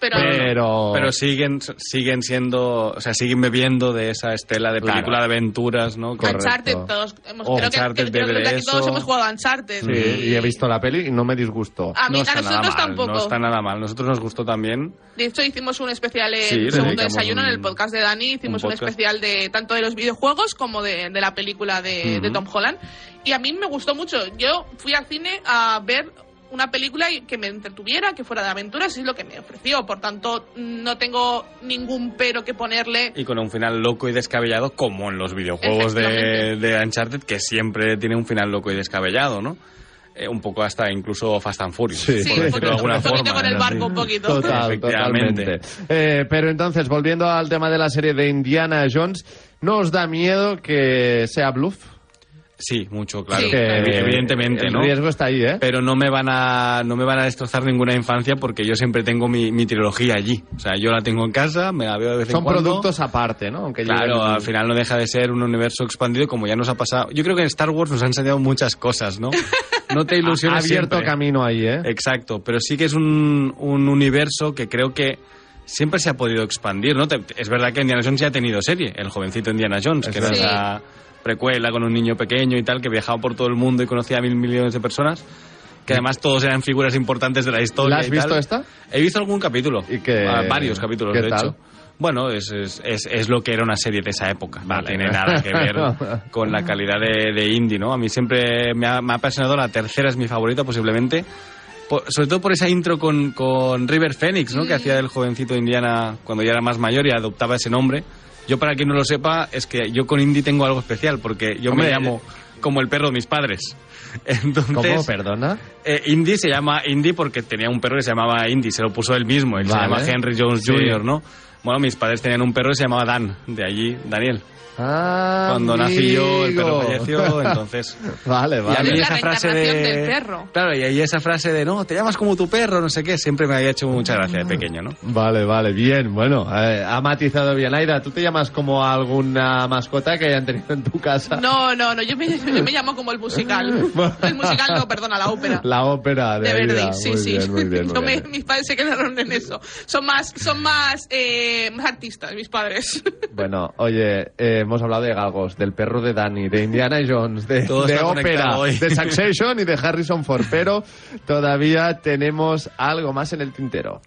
Speaker 3: Pero,
Speaker 2: Pero.
Speaker 4: Pero siguen, siguen siendo, o sea, siguen bebiendo de esa estela de
Speaker 2: Claro.
Speaker 4: película de aventuras, ¿no? Con-
Speaker 3: Uncharted, todos hemos,
Speaker 2: Oh,
Speaker 3: creo que-
Speaker 4: Uncharted
Speaker 3: que, creo que aquí todos hemos jugado a Uncharted.
Speaker 2: Sí, y he visto la peli y no me disgustó.
Speaker 3: A, mí,
Speaker 4: no
Speaker 3: a
Speaker 4: está nada
Speaker 3: nosotros
Speaker 4: mal,
Speaker 3: tampoco.
Speaker 4: No está nada mal. Nosotros nos gustó también.
Speaker 3: De hecho, hicimos un especial en
Speaker 4: Sí,
Speaker 3: Segundo Desayuno en el podcast de Dani. Hicimos
Speaker 4: un
Speaker 3: especial de tanto de los videojuegos como de, de la película de, de. Tom Holland. Y a mí me gustó mucho. Yo fui al cine a ver una película y- que me entretuviera, que fuera de aventuras, y es lo que me ofreció. Por tanto, no tengo ningún pero que ponerle.
Speaker 4: Y con un final loco y descabellado, como en los videojuegos de, Uncharted, que siempre tiene un final loco y descabellado, ¿no? Eh, un poco hasta incluso Fast and Furious,
Speaker 2: Sí.
Speaker 3: Sí,
Speaker 4: por de alguna
Speaker 3: un poquito
Speaker 4: forma.
Speaker 3: con el barco, un poquito.
Speaker 2: Total,
Speaker 4: Efectivamente.
Speaker 2: totalmente. Eh, pero entonces, volviendo al tema de la serie de Indiana Jones, ¿no os da miedo que sea bluff?
Speaker 4: Sí, mucho, claro.
Speaker 3: Sí,
Speaker 2: Que
Speaker 4: Evidentemente,
Speaker 2: el
Speaker 4: ¿no?
Speaker 2: riesgo está ahí, ¿eh?
Speaker 4: Pero no me van a no me van a destrozar ninguna infancia porque yo siempre tengo mi, mi trilogía allí. O sea, yo la tengo en casa, me la veo de vez en
Speaker 2: Son
Speaker 4: cuando.
Speaker 2: productos aparte, ¿no? Aunque
Speaker 4: Claro, al final no deja de ser un universo expandido como ya nos ha pasado. Yo creo que en Star Wars nos han enseñado muchas cosas, ¿no? No te
Speaker 2: ha
Speaker 4: ilusiones
Speaker 2: abierto
Speaker 4: siempre.
Speaker 2: camino ahí, ¿eh?
Speaker 4: Exacto, pero sí que es un, un universo que creo que siempre se ha podido expandir, ¿no? Te- Es verdad que Indiana Jones ya ha tenido serie, el jovencito Indiana Jones,
Speaker 2: Es
Speaker 4: que era
Speaker 3: verdad.
Speaker 4: esa precuela con un niño pequeño y tal, que viajaba por todo el mundo y conocía a mil millones de personas, que además todos eran figuras importantes de la historia.
Speaker 2: ¿La has
Speaker 4: y
Speaker 2: visto
Speaker 4: tal.
Speaker 2: esta?
Speaker 4: He visto algún capítulo.
Speaker 2: ¿Y qué-
Speaker 4: Ah, varios capítulos,
Speaker 2: qué
Speaker 4: de
Speaker 2: tal?
Speaker 4: hecho. Bueno, es, es, es, es lo que era una serie de esa época.
Speaker 2: Vale.
Speaker 4: No tiene nada que ver con la calidad de, de indie, ¿no? A mí siempre me ha, me ha apasionado. La tercera es mi favorita, posiblemente. Por- sobre todo por esa intro con, con River Phoenix, ¿no? Que hacía el jovencito Indiana cuando ya era más mayor y adoptaba ese nombre. Yo, para quien no lo sepa, es que yo con Indy tengo algo especial, porque yo
Speaker 2: Hombre,
Speaker 4: me llamo como el perro de mis padres. Entonces,
Speaker 2: ¿Cómo? ¿Perdona?
Speaker 4: eh, Indy se llama Indy porque tenía un perro que se llamaba Indy, se lo puso él mismo, él
Speaker 2: Vale.
Speaker 4: se llama Henry Jones
Speaker 2: Sí.
Speaker 4: Jr., ¿no? Bueno, mis padres tenían un perro que se llamaba Dan, de allí Daniel.
Speaker 2: Ah,
Speaker 4: Cuando nací yo, el perro falleció, entonces...
Speaker 2: Vale,
Speaker 4: Y a
Speaker 2: vale.
Speaker 4: mí esa frase de...
Speaker 3: del perro.
Speaker 4: Claro, y ahí esa frase de, no, te llamas como tu perro, no sé qué, siempre me había hecho mucha gracia de pequeño, ¿no?
Speaker 2: Vale, vale, bien. Bueno, eh, ha matizado bien. Aida, ¿tú te llamas como alguna mascota que hayan tenido en tu casa?
Speaker 3: No, no, no, yo me, yo me llamo como el musical. El musical no, perdona, la ópera.
Speaker 2: La ópera de,
Speaker 3: De
Speaker 2: Aida.
Speaker 3: Verdi, sí,
Speaker 2: muy
Speaker 3: sí.
Speaker 2: Bien, muy bien, muy
Speaker 3: me-
Speaker 2: bien.
Speaker 3: mis padres se quedaron en eso. Son más, son más, eh, más artistas, mis padres.
Speaker 2: Bueno, oye, eh, hemos hablado de galgos, del perro de Danny, de Indiana Jones, de, ópera, de Succession y de Harrison Ford, pero todavía tenemos algo más en el tintero.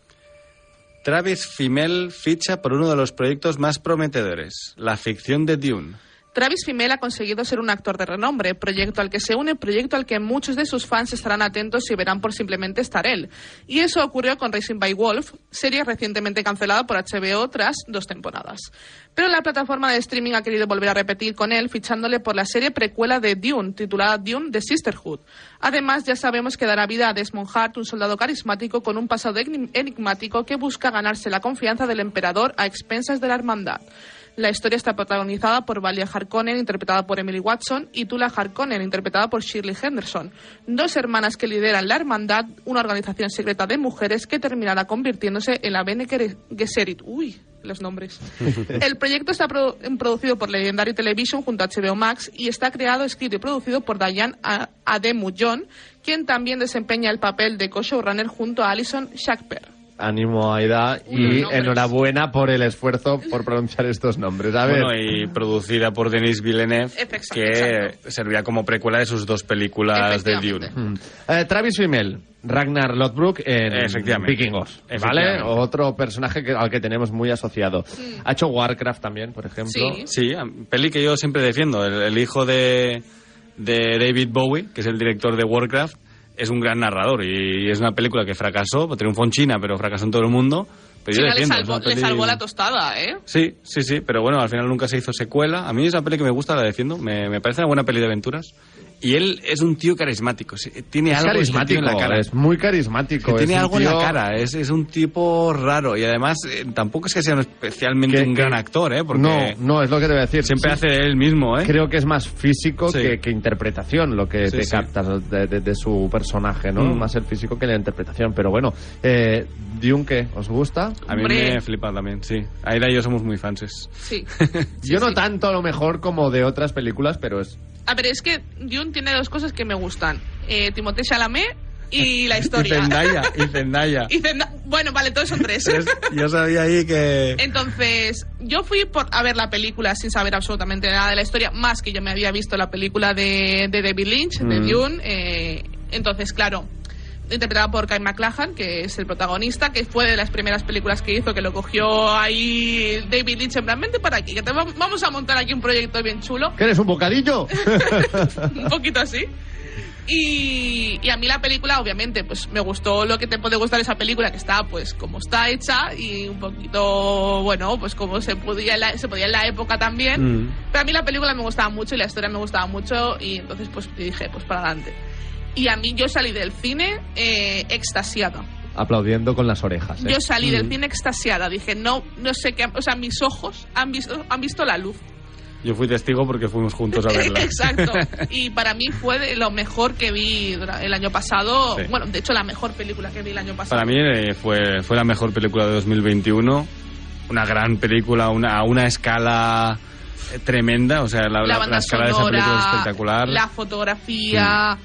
Speaker 4: Travis Fimmel ficha por uno de los proyectos más prometedores, la ficción de Dune.
Speaker 3: Travis Fimmel ha conseguido ser un actor de renombre, proyecto al que se une, proyecto al que muchos de sus fans estarán atentos y verán por simplemente estar él. Y eso ocurrió con Racing by Wolf, serie recientemente cancelada por HBO tras dos temporadas. Pero la plataforma de streaming ha querido volver a repetir con él, fichándole por la serie precuela de Dune, titulada Dune The Sisterhood. Además, ya sabemos que dará vida a Desmond Hart, un soldado carismático con un pasado enigmático que busca ganarse la confianza del emperador a expensas de la hermandad. La historia está protagonizada por Valia Harkonnen, interpretada por Emily Watson, y Tula Harkonnen, interpretada por Shirley Henderson, dos hermanas que lideran la Hermandad, una organización secreta de mujeres que terminará convirtiéndose en la Bene Gesserit. Uy, los nombres. El proyecto está produ- producido por Legendary Television junto a HBO Max y está creado, escrito y producido por Diane Ademu John, quien también desempeña el papel de co-showrunner junto a Alison Shackper.
Speaker 2: Ánimo, Aida, y enhorabuena por el esfuerzo por pronunciar estos nombres. A ver,
Speaker 4: Bueno, y producida por Denis Villeneuve,
Speaker 3: Efecto,
Speaker 4: que
Speaker 3: exacto.
Speaker 4: servía como precuela de sus dos películas de Dune.
Speaker 2: Mm. Eh, Travis Fimmel, Ragnar Lothbrok en. Vikingos, ¿vale? Otro personaje que- al que tenemos muy asociado. Ha hecho Warcraft también, por ejemplo.
Speaker 3: Sí.
Speaker 4: Sí, peli que yo siempre defiendo. El, el hijo de, de David Bowie, que es el director de Warcraft, es un gran narrador y es una película que fracasó, triunfó en China, pero fracasó en todo el mundo. Pero yo
Speaker 3: le,
Speaker 4: defiendo, es
Speaker 3: salvó, le salvó la tostada, ¿eh?
Speaker 4: Sí, sí, sí, pero bueno, al final nunca se hizo secuela. A mí es una peli que me gusta, la defiendo. Me, me parece una buena peli de aventuras. Y él es un tío carismático. Tiene
Speaker 2: Es
Speaker 4: algo
Speaker 2: carismático,
Speaker 4: en la cara.
Speaker 2: es muy carismático.
Speaker 4: Que tiene algo en la cara, es, es un tipo raro y además eh, tampoco es que sea un especialmente
Speaker 2: que-
Speaker 4: un gran actor, ¿eh? Porque
Speaker 2: No, no, es lo que te voy a decir.
Speaker 4: siempre
Speaker 2: Sí,
Speaker 4: hace de él mismo, ¿eh?
Speaker 2: Creo que es más físico
Speaker 4: Sí.
Speaker 2: que, que interpretación lo que
Speaker 4: Sí,
Speaker 2: te
Speaker 4: sí.
Speaker 2: captas de, de- de su personaje, ¿no?
Speaker 4: Mm.
Speaker 2: Más el físico que la interpretación. Pero bueno, eh, Dune, ¿qué? ¿Os gusta?
Speaker 4: A mí
Speaker 3: Hombre.
Speaker 4: me flipa también, sí. Aida y yo somos muy fanses.
Speaker 3: Sí.
Speaker 2: Yo no tanto a lo mejor como de otras películas, pero es...
Speaker 3: A ver, es que Dune tiene dos cosas que me gustan. Eh, Timothée Chalamet y la historia.
Speaker 4: Y Zendaya, y Zendaya.
Speaker 3: Y Bueno, vale, todos son tres.
Speaker 4: Es- yo sabía ahí que...
Speaker 3: Entonces, yo fui por a ver la película sin saber absolutamente nada de la historia, más que yo me había visto la película de, de David Lynch, de
Speaker 4: Mm.
Speaker 3: Dune. eh, entonces, claro, interpretada por Kyle MacLachlan, que es el protagonista, que fue de las primeras películas que hizo, que lo cogió ahí David Lynch en plan, vente para aquí, que te va- vamos a montar aquí un proyecto bien chulo.
Speaker 2: ¿Qué eres, un bocadillo?
Speaker 3: un poquito así. Y, y a mí la película, obviamente, pues me gustó lo que te puede gustar esa película, que está pues como está hecha y un poquito, bueno, pues como se podía en la, se podía en la época también.
Speaker 4: Mm.
Speaker 3: Pero a mí la película me gustaba mucho y la historia me gustaba mucho y entonces pues dije, pues para adelante. Y a mí yo salí del cine eh, extasiada.
Speaker 2: Aplaudiendo con las orejas. ¿eh?
Speaker 3: Yo salí del cine extasiada. Dije, no, no sé qué, o sea, mis ojos han visto, han visto la luz.
Speaker 4: Yo fui testigo porque fuimos juntos a verla.
Speaker 3: Exacto. Y para mí fue de lo mejor que vi el año pasado.
Speaker 4: Sí.
Speaker 3: Bueno, de hecho, la mejor película que vi el año pasado.
Speaker 4: Para mí eh, fue, fue la mejor película de 2021. Una gran película, una, a una escala eh, tremenda. O sea, la,
Speaker 3: la
Speaker 4: la- la escala de esa película es
Speaker 3: sonora,
Speaker 4: espectacular.
Speaker 3: la fotografía,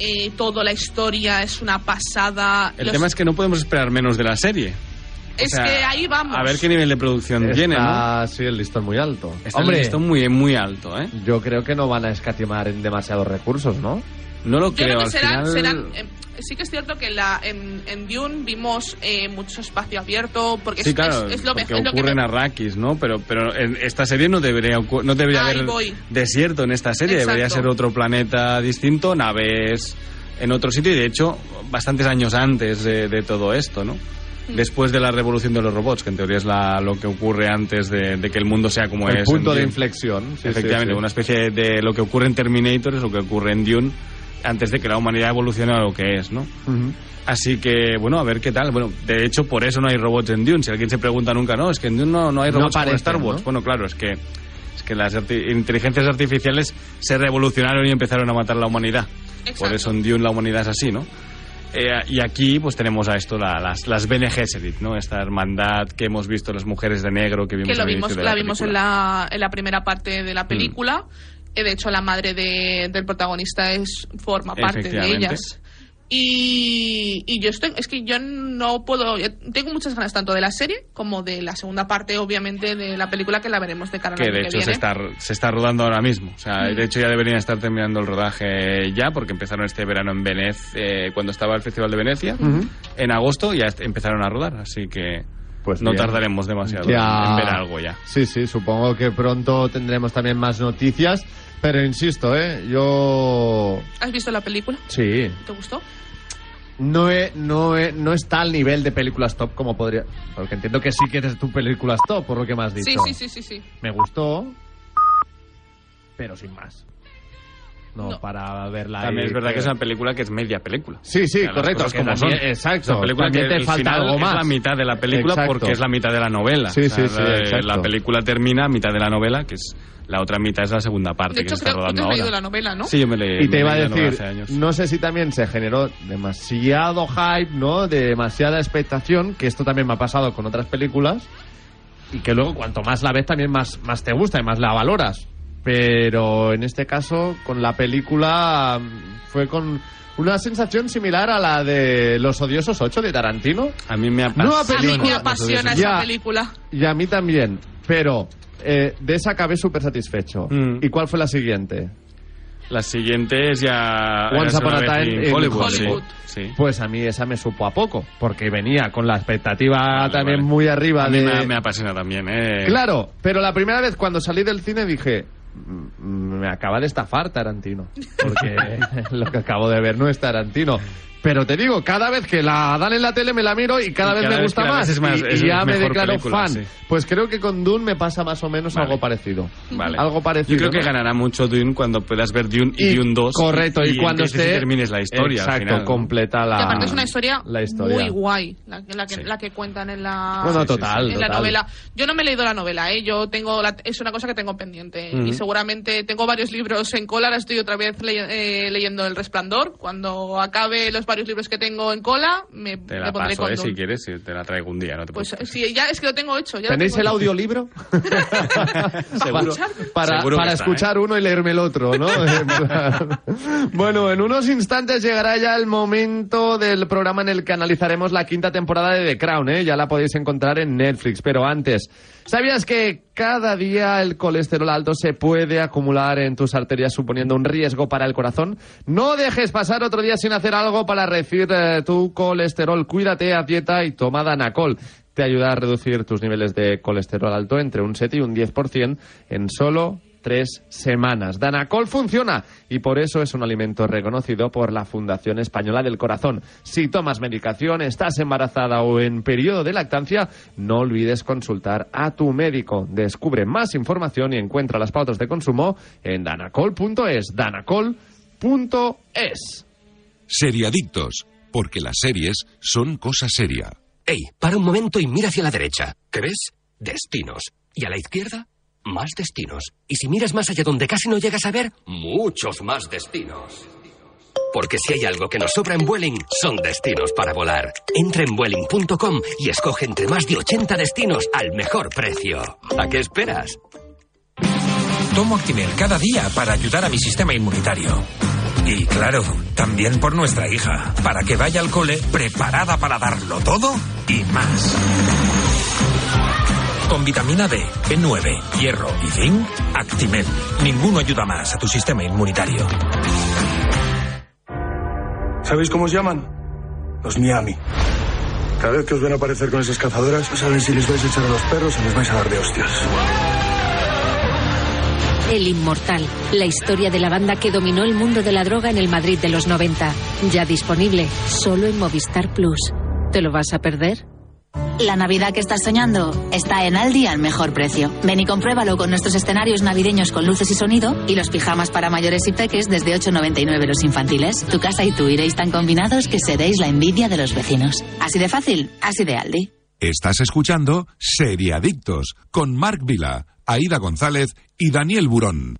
Speaker 3: eh, todo, la historia es una pasada.
Speaker 4: El
Speaker 3: Los-
Speaker 4: tema es que no podemos esperar menos de la serie. o
Speaker 3: es
Speaker 4: sea,
Speaker 3: que ahí vamos.
Speaker 4: A ver qué nivel de producción tiene, ¿no?
Speaker 2: Sí, el listón muy alto.
Speaker 4: Está
Speaker 2: Hombre,
Speaker 4: el listón muy, muy alto, ¿eh?
Speaker 2: yo creo que no van a escatimar en demasiados recursos, ¿no?
Speaker 4: No lo
Speaker 3: Yo
Speaker 4: creo,
Speaker 3: creo que
Speaker 4: al
Speaker 3: serán,
Speaker 4: final...
Speaker 3: serán eh, sí que es cierto que en, la, en, en Dune vimos eh, mucho espacio abierto porque
Speaker 4: Sí,
Speaker 3: es,
Speaker 4: claro,
Speaker 3: es- es lo, mejor es lo que
Speaker 4: ocurre en
Speaker 3: me-
Speaker 4: Arrakis, ¿no? Pero, pero en esta serie no debería, no debería
Speaker 3: Ahí
Speaker 4: haber
Speaker 3: voy.
Speaker 4: desierto en esta serie, debería ser otro planeta distinto, naves en otro sitio y de hecho bastantes años antes de, de todo esto, ¿no?
Speaker 3: Mm.
Speaker 4: Después de la revolución de los robots, que en teoría es la, lo que ocurre antes de, de que el mundo sea como
Speaker 2: el
Speaker 4: es.
Speaker 2: punto
Speaker 4: en
Speaker 2: de
Speaker 4: Dune.
Speaker 2: inflexión. sí,
Speaker 4: Efectivamente,
Speaker 2: sí, sí.
Speaker 4: una especie de lo que ocurre en Terminator es lo que ocurre en Dune antes de que la humanidad evolucione a lo que es, ¿no?
Speaker 2: Ujú.
Speaker 4: Así que, bueno, a ver qué tal. Bueno, de hecho, por eso no hay robots en Dune. Si alguien se pregunta nunca, no, es que en Dune no, no hay
Speaker 2: No
Speaker 4: robots como en Star Wars.
Speaker 2: ¿no?
Speaker 4: Bueno, claro, es que Es que las arti- inteligencias artificiales se revolucionaron y empezaron a matar a la humanidad. Por eso en Dune la humanidad es así, ¿no? Eh, y aquí pues tenemos a esto, la- las, las Bene Gesserit, ¿no? Esta hermandad que hemos visto las mujeres de negro que vimos
Speaker 3: que lo vimos, la
Speaker 4: la
Speaker 3: vimos en la, en la primera parte
Speaker 4: Mm.
Speaker 3: de la película. Eh, De hecho, la madre de- del protagonista es forma parte de ellas. Y, y yo estoy, es que yo no puedo, tengo muchas ganas tanto de la serie como de la segunda parte, obviamente, de la película que la veremos de cara al
Speaker 4: que de
Speaker 3: que
Speaker 4: hecho se está, se está rodando ahora mismo. O sea,
Speaker 3: Mm.
Speaker 4: de hecho ya deberían estar terminando el rodaje ya, porque empezaron este verano en Venez, eh, cuando estaba el Festival de Venecia. En agosto ya empezaron a rodar, así que
Speaker 2: Pues
Speaker 4: no
Speaker 2: bien.
Speaker 4: tardaremos demasiado
Speaker 2: Ya.
Speaker 4: en ver algo ya.
Speaker 2: Sí, sí, supongo que pronto tendremos también más noticias. Pero insisto, ¿eh? Yo.
Speaker 3: ¿Has visto la película?
Speaker 2: Sí.
Speaker 3: ¿Te gustó?
Speaker 2: No, he- no, he- no está al nivel de películas top como podría. Porque entiendo que sí que eres tu películas top, por lo que me has dicho.
Speaker 3: Sí, sí, sí, sí, sí.
Speaker 2: Me gustó. Pero sin más. No, para verla.
Speaker 4: También
Speaker 2: ahí,
Speaker 4: es verdad que
Speaker 2: eh,
Speaker 4: es una película que es media película.
Speaker 2: Sí, sí,
Speaker 4: O sea, las
Speaker 2: correcto, que
Speaker 4: como
Speaker 2: también-
Speaker 4: son.
Speaker 2: exacto,
Speaker 4: Es una película
Speaker 2: también
Speaker 4: que
Speaker 2: te
Speaker 4: el
Speaker 2: falta
Speaker 4: final
Speaker 2: algo
Speaker 4: es
Speaker 2: más.
Speaker 4: la mitad de la película
Speaker 2: Exacto.
Speaker 4: porque es la mitad de la novela.
Speaker 2: Sí,
Speaker 4: O sea,
Speaker 2: sí, sí,
Speaker 4: la-
Speaker 2: exacto.
Speaker 4: La película termina a mitad de la novela, que es la otra mitad es la segunda parte
Speaker 3: De
Speaker 4: que
Speaker 3: hecho,
Speaker 4: se está
Speaker 3: creo que tú
Speaker 4: rodando
Speaker 3: te has leído
Speaker 4: ahora.
Speaker 3: la novela, ¿no?
Speaker 4: Sí, yo me leí.
Speaker 2: Y te iba a
Speaker 4: la
Speaker 2: decir, no sé si también se generó demasiado hype, ¿no? Demasiada expectación, que esto también me ha pasado con otras películas, y que luego cuanto más la ves también más, más te gusta y más la valoras. Pero en este caso, con la película, mm, fue con una sensación similar a la de Los Odiosos 8 de Tarantino.
Speaker 4: A mí me
Speaker 3: A mí
Speaker 2: apasiona.
Speaker 3: me apasiona esa
Speaker 2: Ya.
Speaker 3: película.
Speaker 2: Y a mí también, pero eh, de esa acabé súper satisfecho.
Speaker 4: Mm.
Speaker 2: ¿Y cuál fue la siguiente?
Speaker 4: La siguiente es ya.
Speaker 2: Once Upon a Time
Speaker 4: en
Speaker 2: in
Speaker 4: Hollywood. sí.
Speaker 2: Pues a mí esa me supo a poco, porque venía con la expectativa
Speaker 4: Vale,
Speaker 2: también
Speaker 4: vale.
Speaker 2: muy arriba
Speaker 4: A mí
Speaker 2: de...
Speaker 4: me, me apasiona también, ¿eh?
Speaker 2: Claro, pero la primera vez cuando salí del cine dije, "Mm, me acaba de estafar Tarantino, porque lo que acabo de ver no es Tarantino. Pero te digo, cada vez que la dan en la tele me la miro y cada
Speaker 4: Y
Speaker 2: vez
Speaker 4: cada
Speaker 2: me
Speaker 4: vez
Speaker 2: gusta
Speaker 4: la
Speaker 2: más.
Speaker 4: es más-
Speaker 2: y,
Speaker 4: es
Speaker 2: y ya me declaro
Speaker 4: película,
Speaker 2: fan.
Speaker 4: sí.
Speaker 2: Pues creo que con Dune me pasa más o menos
Speaker 4: Vale.
Speaker 2: algo parecido.
Speaker 4: Vale.
Speaker 2: Algo parecido.
Speaker 4: Yo creo que ganará mucho Dune cuando puedas ver Dune y,
Speaker 2: Y-
Speaker 4: Dune 2.
Speaker 2: correcto, y cuando esté-
Speaker 4: termines la historia. al
Speaker 2: Exacto,
Speaker 4: final, ¿no?
Speaker 2: completa la.
Speaker 3: y aparte es una historia,
Speaker 2: la historia.
Speaker 3: muy guay, la, que- la que,
Speaker 4: Sí.
Speaker 3: la que cuentan en la,
Speaker 2: Bueno, total,
Speaker 3: en la
Speaker 2: total.
Speaker 3: novela. Yo no me he leído la novela, ¿eh? Yo tengo la- es una cosa que tengo pendiente.
Speaker 4: Ujú.
Speaker 3: Y seguramente tengo varios libros en cola. Ahora estoy otra vez ley- eh, leyendo El Resplandor. Cuando acabe los varios libros que tengo en cola, me,
Speaker 4: Te
Speaker 3: me
Speaker 4: la
Speaker 3: pondré
Speaker 4: paso,
Speaker 3: con
Speaker 4: eh,
Speaker 3: Dune.
Speaker 4: si quieres, y te la traigo un día, no te
Speaker 3: Pues sí, ya es que lo tengo hecho. ya
Speaker 2: ¿Tenéis
Speaker 3: tengo
Speaker 2: el
Speaker 3: hecho.
Speaker 2: audiolibro?
Speaker 4: Seguro.
Speaker 2: para,
Speaker 4: Seguro
Speaker 2: para
Speaker 4: está,
Speaker 2: escuchar uno y leerme el otro, ¿no? Plan. bueno, en unos instantes llegará ya el momento del programa en el que analizaremos la quinta temporada de The Crown, ¿eh? Ya la podéis encontrar en Netflix, pero antes, ¿sabías que cada día el colesterol alto se puede acumular en tus arterias suponiendo un riesgo para el corazón? No dejes pasar otro día sin hacer algo para reducir eh, tu colesterol. Cuídate, haz dieta y toma Danacol te ayuda a reducir tus niveles de colesterol alto entre un 7 y un 10% en solo tres semanas. Danacol funciona y por eso es un alimento reconocido por la Fundación Española del Corazón. Si tomas medicación, estás embarazada o en periodo de lactancia, no olvides consultar a tu médico. Descubre más información y encuentra las pautas de consumo en danacol.es. danacol.es.
Speaker 1: Seriadictos, porque las series son cosa seria.
Speaker 9: Ey, para un momento y mira hacia la derecha. ¿Qué ves? Destinos. Y a la izquierda, más destinos. Y si miras más allá donde casi no llegas a ver, muchos más destinos. Porque si hay algo que nos sobra en Vueling, son destinos para volar. Entra en Vueling.com y escoge entre más de 80 destinos al mejor precio. ¿A qué esperas?
Speaker 10: Tomo Actimel cada día para ayudar a mi sistema inmunitario. Y claro, también por nuestra hija, para que vaya al cole preparada para darlo todo y más. Con vitamina D, B9, hierro y zinc, Actimel. Ninguno ayuda más a tu sistema inmunitario.
Speaker 5: ¿Sabéis cómo os llaman? Los Miami. Cada vez que os ven aparecer con esas cazadoras, no saben si les vais a echar a los perros o les vais a dar de hostias.
Speaker 6: El Inmortal, la historia de la banda que dominó el mundo de la droga en el Madrid de los 90. Ya disponible, solo en Movistar Plus. ¿Te lo vas a perder?
Speaker 11: La Navidad que estás soñando está en Aldi al mejor precio. Ven y compruébalo con nuestros escenarios navideños con luces y sonido y los pijamas para mayores y peques desde 8,99 los infantiles. Tu casa y tú iréis tan combinados que seréis la envidia de los vecinos. Así de fácil, así de Aldi.
Speaker 1: Estás escuchando Seriadictos con Marc Vila, Aida González y Daniel Burón.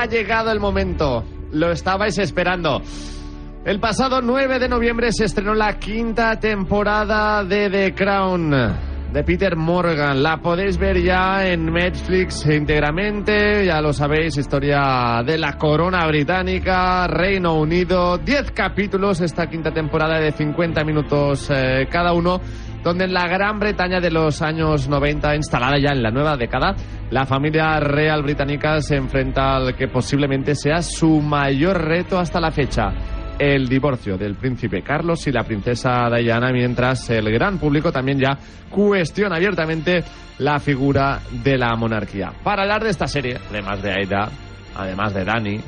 Speaker 2: Ha llegado el momento. Lo estabais esperando. El pasado 9 de noviembre se estrenó la quinta temporada de The Crown de Peter Morgan. La podéis ver ya en Netflix íntegramente. Ya lo sabéis, historia de la corona británica, Reino Unido. 10 capítulos esta quinta temporada de 50 minutos eh, cada uno donde en la Gran Bretaña de los años 90, instalada ya en la nueva década, la familia real británica se enfrenta al que posiblemente sea su mayor reto hasta la fecha, el divorcio del príncipe Carlos y la princesa Diana, mientras el gran público también ya cuestiona abiertamente la figura de la monarquía. Para hablar de esta serie, además de Aida, además de Dani,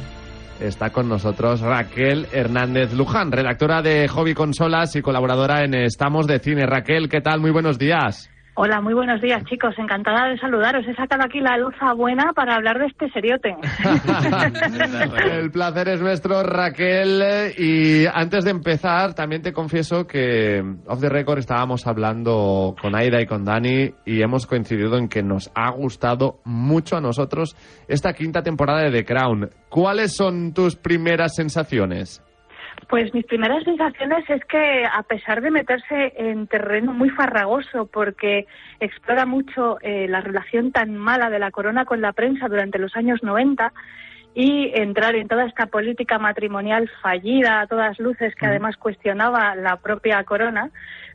Speaker 2: está con nosotros Raquel Hernández Luján, redactora de Hobby Consolas y colaboradora en Estamos de Cine. Raquel, ¿qué tal? Muy buenos días.
Speaker 12: Hola, muy buenos días, chicos. Encantada de saludaros. He sacado aquí la luza buena para hablar de este seriote.
Speaker 2: El placer es nuestro, Raquel. Y antes de empezar, también te confieso que off the record estábamos hablando con Aida y con Dani y hemos coincidido en que nos ha gustado mucho a nosotros esta quinta temporada de The Crown. ¿Cuáles son tus primeras sensaciones?
Speaker 12: Pues mis primeras sensaciones es que a pesar de meterse en terreno muy farragoso porque explora mucho eh, la relación tan mala de la corona con la prensa durante los años 90 y entrar en toda esta política matrimonial fallida a todas luces que además cuestionaba la propia corona,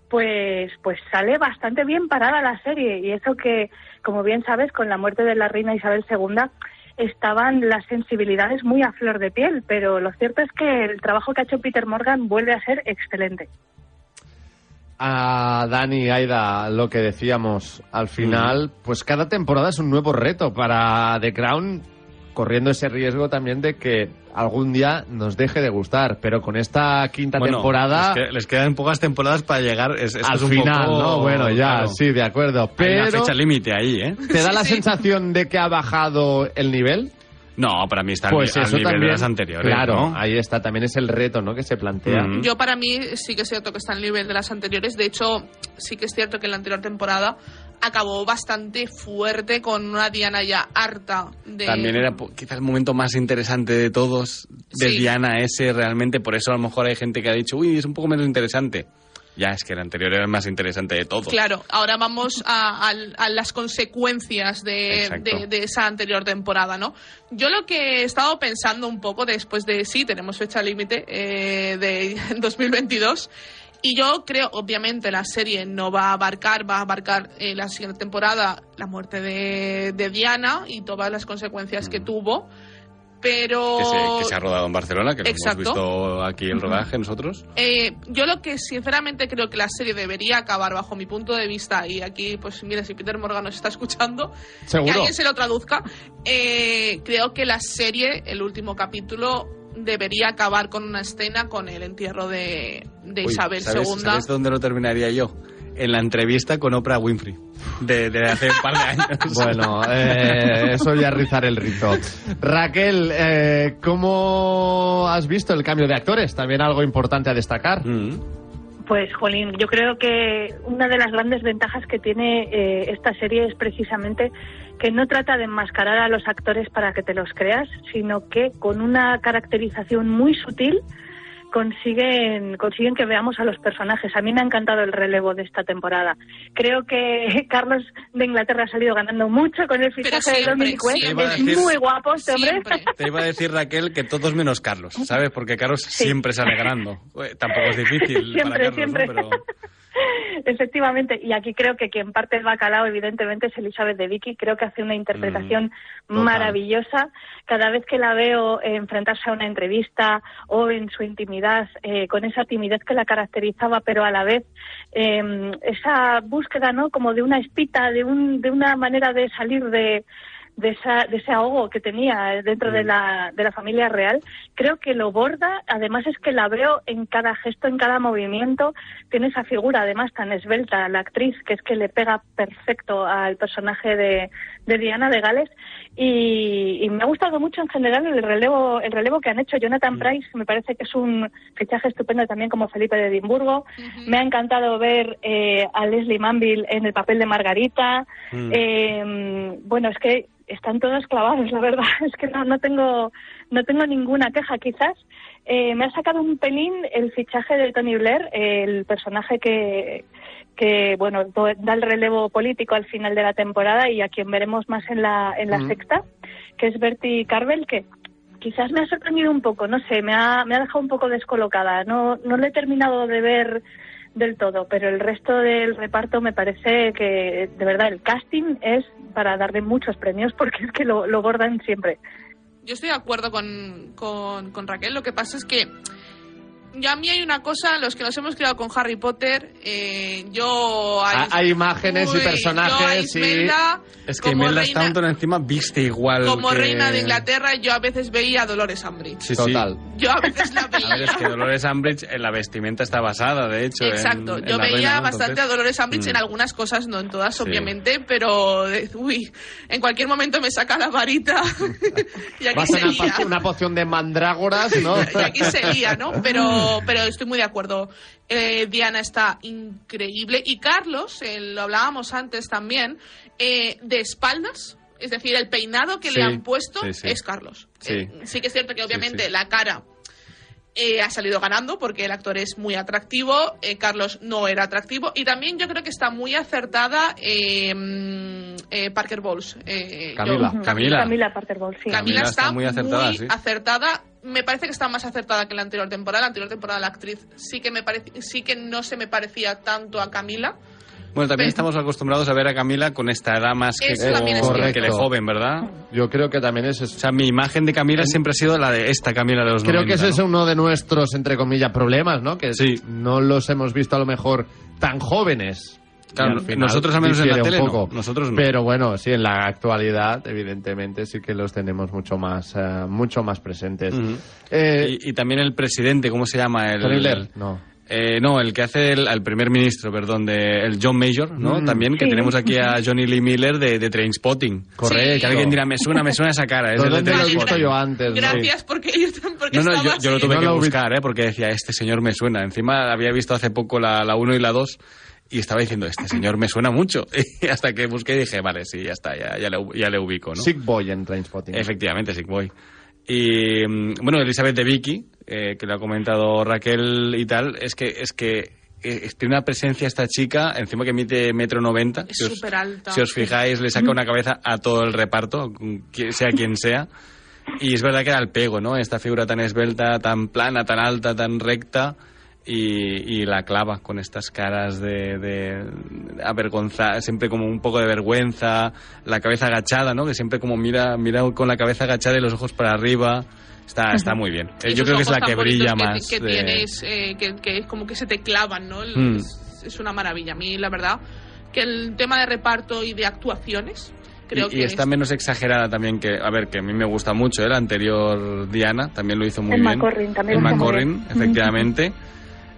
Speaker 12: pues pues sale bastante bien parada la serie. Y eso que como bien sabes con la muerte de la reina Isabel II estaban las sensibilidades muy a flor de piel, pero lo cierto es que el trabajo que ha hecho Peter Morgan vuelve a ser excelente.
Speaker 2: A Dani, Aida, lo que decíamos, al final, pues cada temporada es un nuevo reto para The Crown, corriendo ese riesgo también de que algún día nos deje de gustar, pero con esta quinta
Speaker 4: Bueno,
Speaker 2: temporada...
Speaker 4: Les, que- les quedan pocas temporadas para llegar. Es,
Speaker 2: Al
Speaker 4: es
Speaker 2: final,
Speaker 4: poco-
Speaker 2: ¿no? Bueno, ya,
Speaker 4: claro.
Speaker 2: sí, de acuerdo.
Speaker 4: Hay
Speaker 2: Pero
Speaker 4: una fecha límite ahí, ¿eh?
Speaker 2: ¿te da la sensación de que ha bajado el nivel?
Speaker 4: No, para mí está
Speaker 2: Pues
Speaker 4: al
Speaker 2: eso
Speaker 4: nivel
Speaker 2: también,
Speaker 4: de las anteriores.
Speaker 2: claro,
Speaker 4: ¿no?
Speaker 2: ahí está, también es el reto, ¿no? Que se plantea.
Speaker 4: Mm.
Speaker 3: Yo para mí sí que es cierto que está al nivel de las anteriores. De hecho, sí que es cierto que en la anterior temporada acabó bastante fuerte con una Diana ya harta de...
Speaker 4: También era po- quizá el momento más interesante de todos, de
Speaker 3: Sí.
Speaker 4: Diana ese realmente. Por eso a lo mejor hay gente que ha dicho, uy, es un poco menos interesante. Ya, es que el anterior era el más interesante de todos.
Speaker 3: Claro, ahora vamos a, al- a las consecuencias de, de- de esa anterior temporada, ¿no? Yo lo que he estado pensando un poco después de, sí, tenemos fecha límite eh, de 2022, y yo creo, obviamente, la serie no va a abarcar, va a abarcar eh, la siguiente temporada la muerte de, de Diana y todas las consecuencias que tuvo, pero...
Speaker 4: Que se, que se ha rodado en Barcelona, que lo
Speaker 3: Exacto.
Speaker 4: hemos visto aquí el rodaje nosotros.
Speaker 3: Eh, yo lo que sinceramente creo que la serie debería acabar bajo mi punto de vista y aquí pues mira si Peter Morgan nos está escuchando
Speaker 2: Seguro.
Speaker 3: que alguien se lo traduzca eh, creo que la serie el último capítulo debería acabar con una escena con el entierro de, de
Speaker 4: Uy,
Speaker 3: Isabel
Speaker 4: ¿sabes,
Speaker 3: II
Speaker 4: ¿Sabes dónde lo terminaría yo? En la entrevista con Oprah Winfrey, de, de hace un par de años.
Speaker 2: Bueno, eh, eso ya rizar el rito. Raquel, eh, ¿cómo has visto el cambio de actores? También algo importante a destacar.
Speaker 4: Mm.
Speaker 12: Pues, Jolín, yo creo que una de las grandes ventajas que tiene eh, esta serie es precisamente que no trata de enmascarar a los actores para que te los creas, sino que con una caracterización muy sutil consiguen consiguen que veamos a los personajes. A mí me ha encantado el relevo de esta temporada. Creo que Carlos de Inglaterra ha salido ganando mucho con el fichaje de Dominic West. Es
Speaker 4: decir-
Speaker 12: muy guapo este hombre.
Speaker 4: Te iba a decir, Raquel, que todos menos Carlos, ¿sabes? Porque Carlos siempre sale ganando. Tampoco es difícil
Speaker 12: Siempre,
Speaker 4: para Carlos,
Speaker 12: siempre.
Speaker 4: ¿no? Pero
Speaker 12: Efectivamente, y aquí creo que quien parte el bacalao, evidentemente, es Elizabeth de Vicky. Creo que hace una interpretación
Speaker 4: total.
Speaker 12: maravillosa. Cada vez que la veo eh, enfrentarse a una entrevista o en su intimidad, eh, con esa timidez que la caracterizaba, pero a la vez eh, esa búsqueda, ¿no? Como de una espita, de, un, de una manera de salir de de, esa, de ese ahogo que tenía dentro de, la, de la familia real, creo que lo borda. Además es que la veo en cada gesto, en cada movimiento. Tiene esa figura, además, tan esbelta, la actriz, que es que le pega perfecto al personaje de, de Diana de Gales. Y, y me ha gustado mucho en general el relevo, el relevo que han hecho. Jonathan Price me parece que es un fichaje estupendo también como Felipe de Edimburgo. Me ha encantado ver eh, a Leslie Manville en el papel de Margarita.
Speaker 13: Mm.
Speaker 12: Eh, bueno, es que están todos clavados, la verdad. Es que no, no tengo no tengo ninguna queja. Quizás eh, me ha sacado un pelín el fichaje de Tony Blair, el personaje que que bueno da el relevo político al final de la temporada y a quien veremos más en la en la
Speaker 13: Mm.
Speaker 12: sexta, que es Bertie Carvel, que quizás me ha sorprendido un poco, no sé, me ha, me ha dejado un poco descolocada. No, no lo he terminado de ver del todo, pero el resto del reparto me parece que, de verdad, el casting es para darle muchos premios porque es que lo, lo bordan siempre.
Speaker 3: Yo estoy de acuerdo con, con, con Raquel. Lo que pasa es que yo a mí hay una cosa, los que nos hemos criado con Harry Potter, eh, yo... a-
Speaker 2: Ha- Hay imágenes
Speaker 3: Uy,
Speaker 2: y personajes
Speaker 3: yo a
Speaker 2: y...
Speaker 3: Imelda,
Speaker 4: Es que
Speaker 3: como
Speaker 4: Imelda
Speaker 3: reina-
Speaker 4: Staunton encima viste igual
Speaker 3: como
Speaker 4: que-
Speaker 3: reina de Inglaterra, yo a veces veía a Dolores Umbridge.
Speaker 4: Sí, Total.
Speaker 3: Yo a veces la
Speaker 4: A ver,
Speaker 3: veía.
Speaker 4: es que Dolores Umbridge en la vestimenta está basada, de hecho. en-
Speaker 3: Exacto,
Speaker 4: en
Speaker 3: yo
Speaker 4: la
Speaker 3: veía
Speaker 4: reina,
Speaker 3: bastante
Speaker 4: Entonces-
Speaker 3: a Dolores Umbridge
Speaker 4: Mm.
Speaker 3: en algunas cosas, no en todas,
Speaker 4: Sí.
Speaker 3: obviamente, pero eh, uy, en cualquier momento me saca la varita y aquí
Speaker 2: Vas a
Speaker 3: se
Speaker 2: una,
Speaker 3: lía.
Speaker 2: una poción de mandrágoras, ¿no?
Speaker 3: y aquí se lía, ¿no? Pero, pero estoy muy de acuerdo. Eh, Diana está increíble. Y Carlos, eh, lo hablábamos antes también, eh, de espaldas, es decir, el peinado que
Speaker 4: Sí,
Speaker 3: le han puesto
Speaker 4: sí, sí.
Speaker 3: es Carlos.
Speaker 4: Sí.
Speaker 3: Eh, sí que es cierto que obviamente
Speaker 4: sí.
Speaker 3: la cara eh, ha salido ganando porque el actor es muy atractivo, eh, Carlos no era atractivo y también yo creo que está muy acertada eh, mm, eh, Parker Bowles. eh,
Speaker 4: Camila.
Speaker 3: yo-
Speaker 4: Camila.
Speaker 12: Camila Parker Bowles, sí.
Speaker 3: Camila
Speaker 4: Camila
Speaker 3: está,
Speaker 4: está muy acertada, sí.
Speaker 3: acertada. Me parece que está más acertada que la anterior temporada. La anterior temporada la actriz sí que me parece, sí que no se me parecía tanto a Camila.
Speaker 4: Bueno, también
Speaker 3: Pero-
Speaker 4: estamos acostumbrados a ver a Camila con esta edad más que,
Speaker 3: Eso es
Speaker 4: que le joven, ¿verdad?
Speaker 2: Yo creo que también es...
Speaker 4: O sea, mi imagen de Camila siempre ha sido la de esta Camila de los
Speaker 2: Creo
Speaker 4: 90,
Speaker 2: que ese es
Speaker 4: ¿no?
Speaker 2: uno de nuestros, entre comillas, problemas, ¿no? Que no los hemos visto a lo mejor tan jóvenes.
Speaker 4: Claro,
Speaker 2: Y al final
Speaker 4: nosotros al menos en la tele no, nosotros no.
Speaker 2: Pero bueno, sí, en la actualidad, evidentemente, sí que los tenemos mucho más, eh, mucho más presentes. Eh,
Speaker 4: y, y también el presidente, ¿cómo se llama? El,
Speaker 2: Blair, no.
Speaker 4: Eh, no, el que hace el, al primer ministro, perdón, de el John Major, ¿no?
Speaker 2: Mm.
Speaker 4: También, que
Speaker 2: Sí.
Speaker 4: tenemos aquí a Johnny Lee Miller de, de Trainspotting.
Speaker 2: Correcto.
Speaker 4: Que alguien dirá, me suena, me suena esa cara. Es el de
Speaker 2: ¿Dónde lo he visto yo antes? no?
Speaker 3: Gracias porque, porque
Speaker 4: No, no, yo, yo lo tuve
Speaker 2: No
Speaker 4: que
Speaker 2: lo
Speaker 4: buscar, ¿eh? Porque decía, este señor me suena. Encima había visto hace poco la, la 1 y la 2 y estaba diciendo, este señor me suena mucho. Y hasta que busqué y dije, vale, sí, ya está, ya, ya, le, ya le ubico, ¿no?
Speaker 2: Sick Boy en Trainspotting.
Speaker 4: Efectivamente, Sick Boy. Y mm, bueno, Elizabeth de Vicky, eh, que lo ha comentado Raquel y tal, es que es que eh, tiene una presencia esta chica, encima que mide metro noventa.
Speaker 3: Es
Speaker 4: si
Speaker 3: súper alta.
Speaker 4: si os fijáis, le saca una cabeza a todo el reparto, qui- sea quien sea. Y es verdad que da el pego, ¿no? Esta figura tan esbelta, tan plana, tan alta, tan recta. Y, y la clava con estas caras de, de avergonzada, siempre como un poco de vergüenza, la cabeza agachada, ¿no? Que siempre como mira, mira con la cabeza agachada y los ojos para arriba. Está, está muy bien. Eh, Yo creo que es la que brilla
Speaker 3: que-
Speaker 4: más.
Speaker 3: Que,
Speaker 4: de-
Speaker 3: tienes, eh, que, que es como que se te clavan, ¿no? El-
Speaker 4: Hmm.
Speaker 3: es, es una maravilla. A mí, la verdad, que el tema de reparto y de actuaciones, creo
Speaker 4: y,
Speaker 3: que
Speaker 4: y está
Speaker 3: es-
Speaker 4: menos exagerada también que, a ver, que a mí me gusta mucho, ¿eh? la anterior Diana también lo hizo muy
Speaker 12: Emma
Speaker 4: bien.
Speaker 12: Corrin también
Speaker 4: Emma
Speaker 12: lo hizo muy
Speaker 4: Corrin,
Speaker 12: bien.
Speaker 4: efectivamente.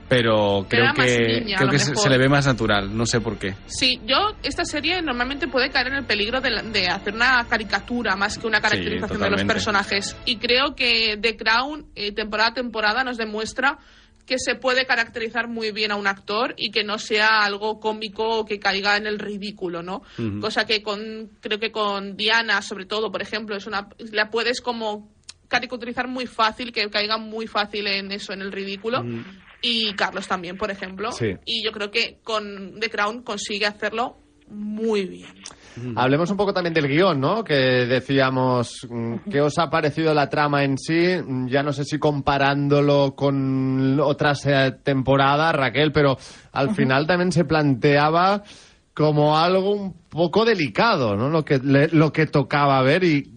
Speaker 4: Pero creo que,
Speaker 3: niña,
Speaker 4: creo que se, le ve más natural, no sé por qué.
Speaker 3: Sí, yo, esta serie normalmente puede caer en el peligro de, de hacer una caricatura más que una caracterización de los personajes. Y creo que The Crown, eh, temporada a temporada, nos demuestra que se puede caracterizar muy bien a un actor y que no sea algo cómico o que caiga en el ridículo, ¿no? Cosa que con, creo que con Diana, sobre todo, por ejemplo, es una, la puedes como caricaturizar muy fácil, que caiga muy fácil en eso, en el ridículo. Y Carlos también, por ejemplo.
Speaker 2: Sí.
Speaker 3: Y yo creo que con The Crown consigue hacerlo muy bien.
Speaker 2: Hablemos un poco también del guion, ¿no? Que decíamos, mm, ¿qué os ha parecido la trama en sí? Mm, Ya no sé si comparándolo con otras eh, temporadas, Raquel, pero al final también se planteaba como algo un poco delicado, ¿no? Lo que, le- lo que tocaba ver y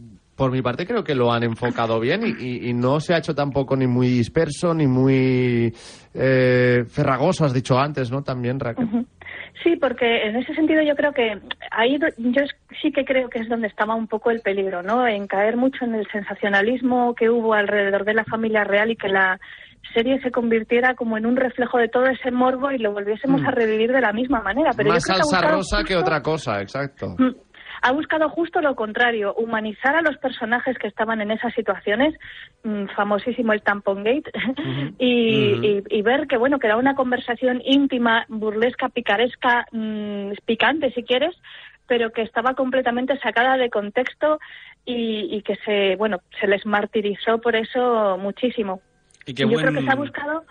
Speaker 2: por mi parte creo que lo han enfocado bien y, y- y no se ha hecho tampoco ni muy disperso ni muy eh, ferragoso, has dicho antes, ¿no? También, Raquel.
Speaker 12: Sí, porque en ese sentido yo creo que ahí yo sí que creo que es donde estaba un poco el peligro, ¿no? En caer mucho en el sensacionalismo que hubo alrededor de la familia real y que la serie se convirtiera como en un reflejo de todo ese morbo y lo volviésemos
Speaker 2: Mm.
Speaker 12: a revivir de la misma manera. Pero
Speaker 2: Más
Speaker 12: yo creo
Speaker 2: salsa rosa que otra cosa, exacto.
Speaker 12: Mm. Ha buscado justo lo contrario, humanizar a los personajes que estaban en esas situaciones, mm, famosísimo el Tampon Gate, y,
Speaker 13: Ujú.
Speaker 12: y- y ver que bueno que era una conversación íntima, burlesca, picaresca, mm, picante si quieres, pero que estaba completamente sacada de contexto y, y que se bueno se les martirizó por eso muchísimo.
Speaker 4: Y qué
Speaker 12: Yo
Speaker 4: buen,
Speaker 12: creo que se ha buscado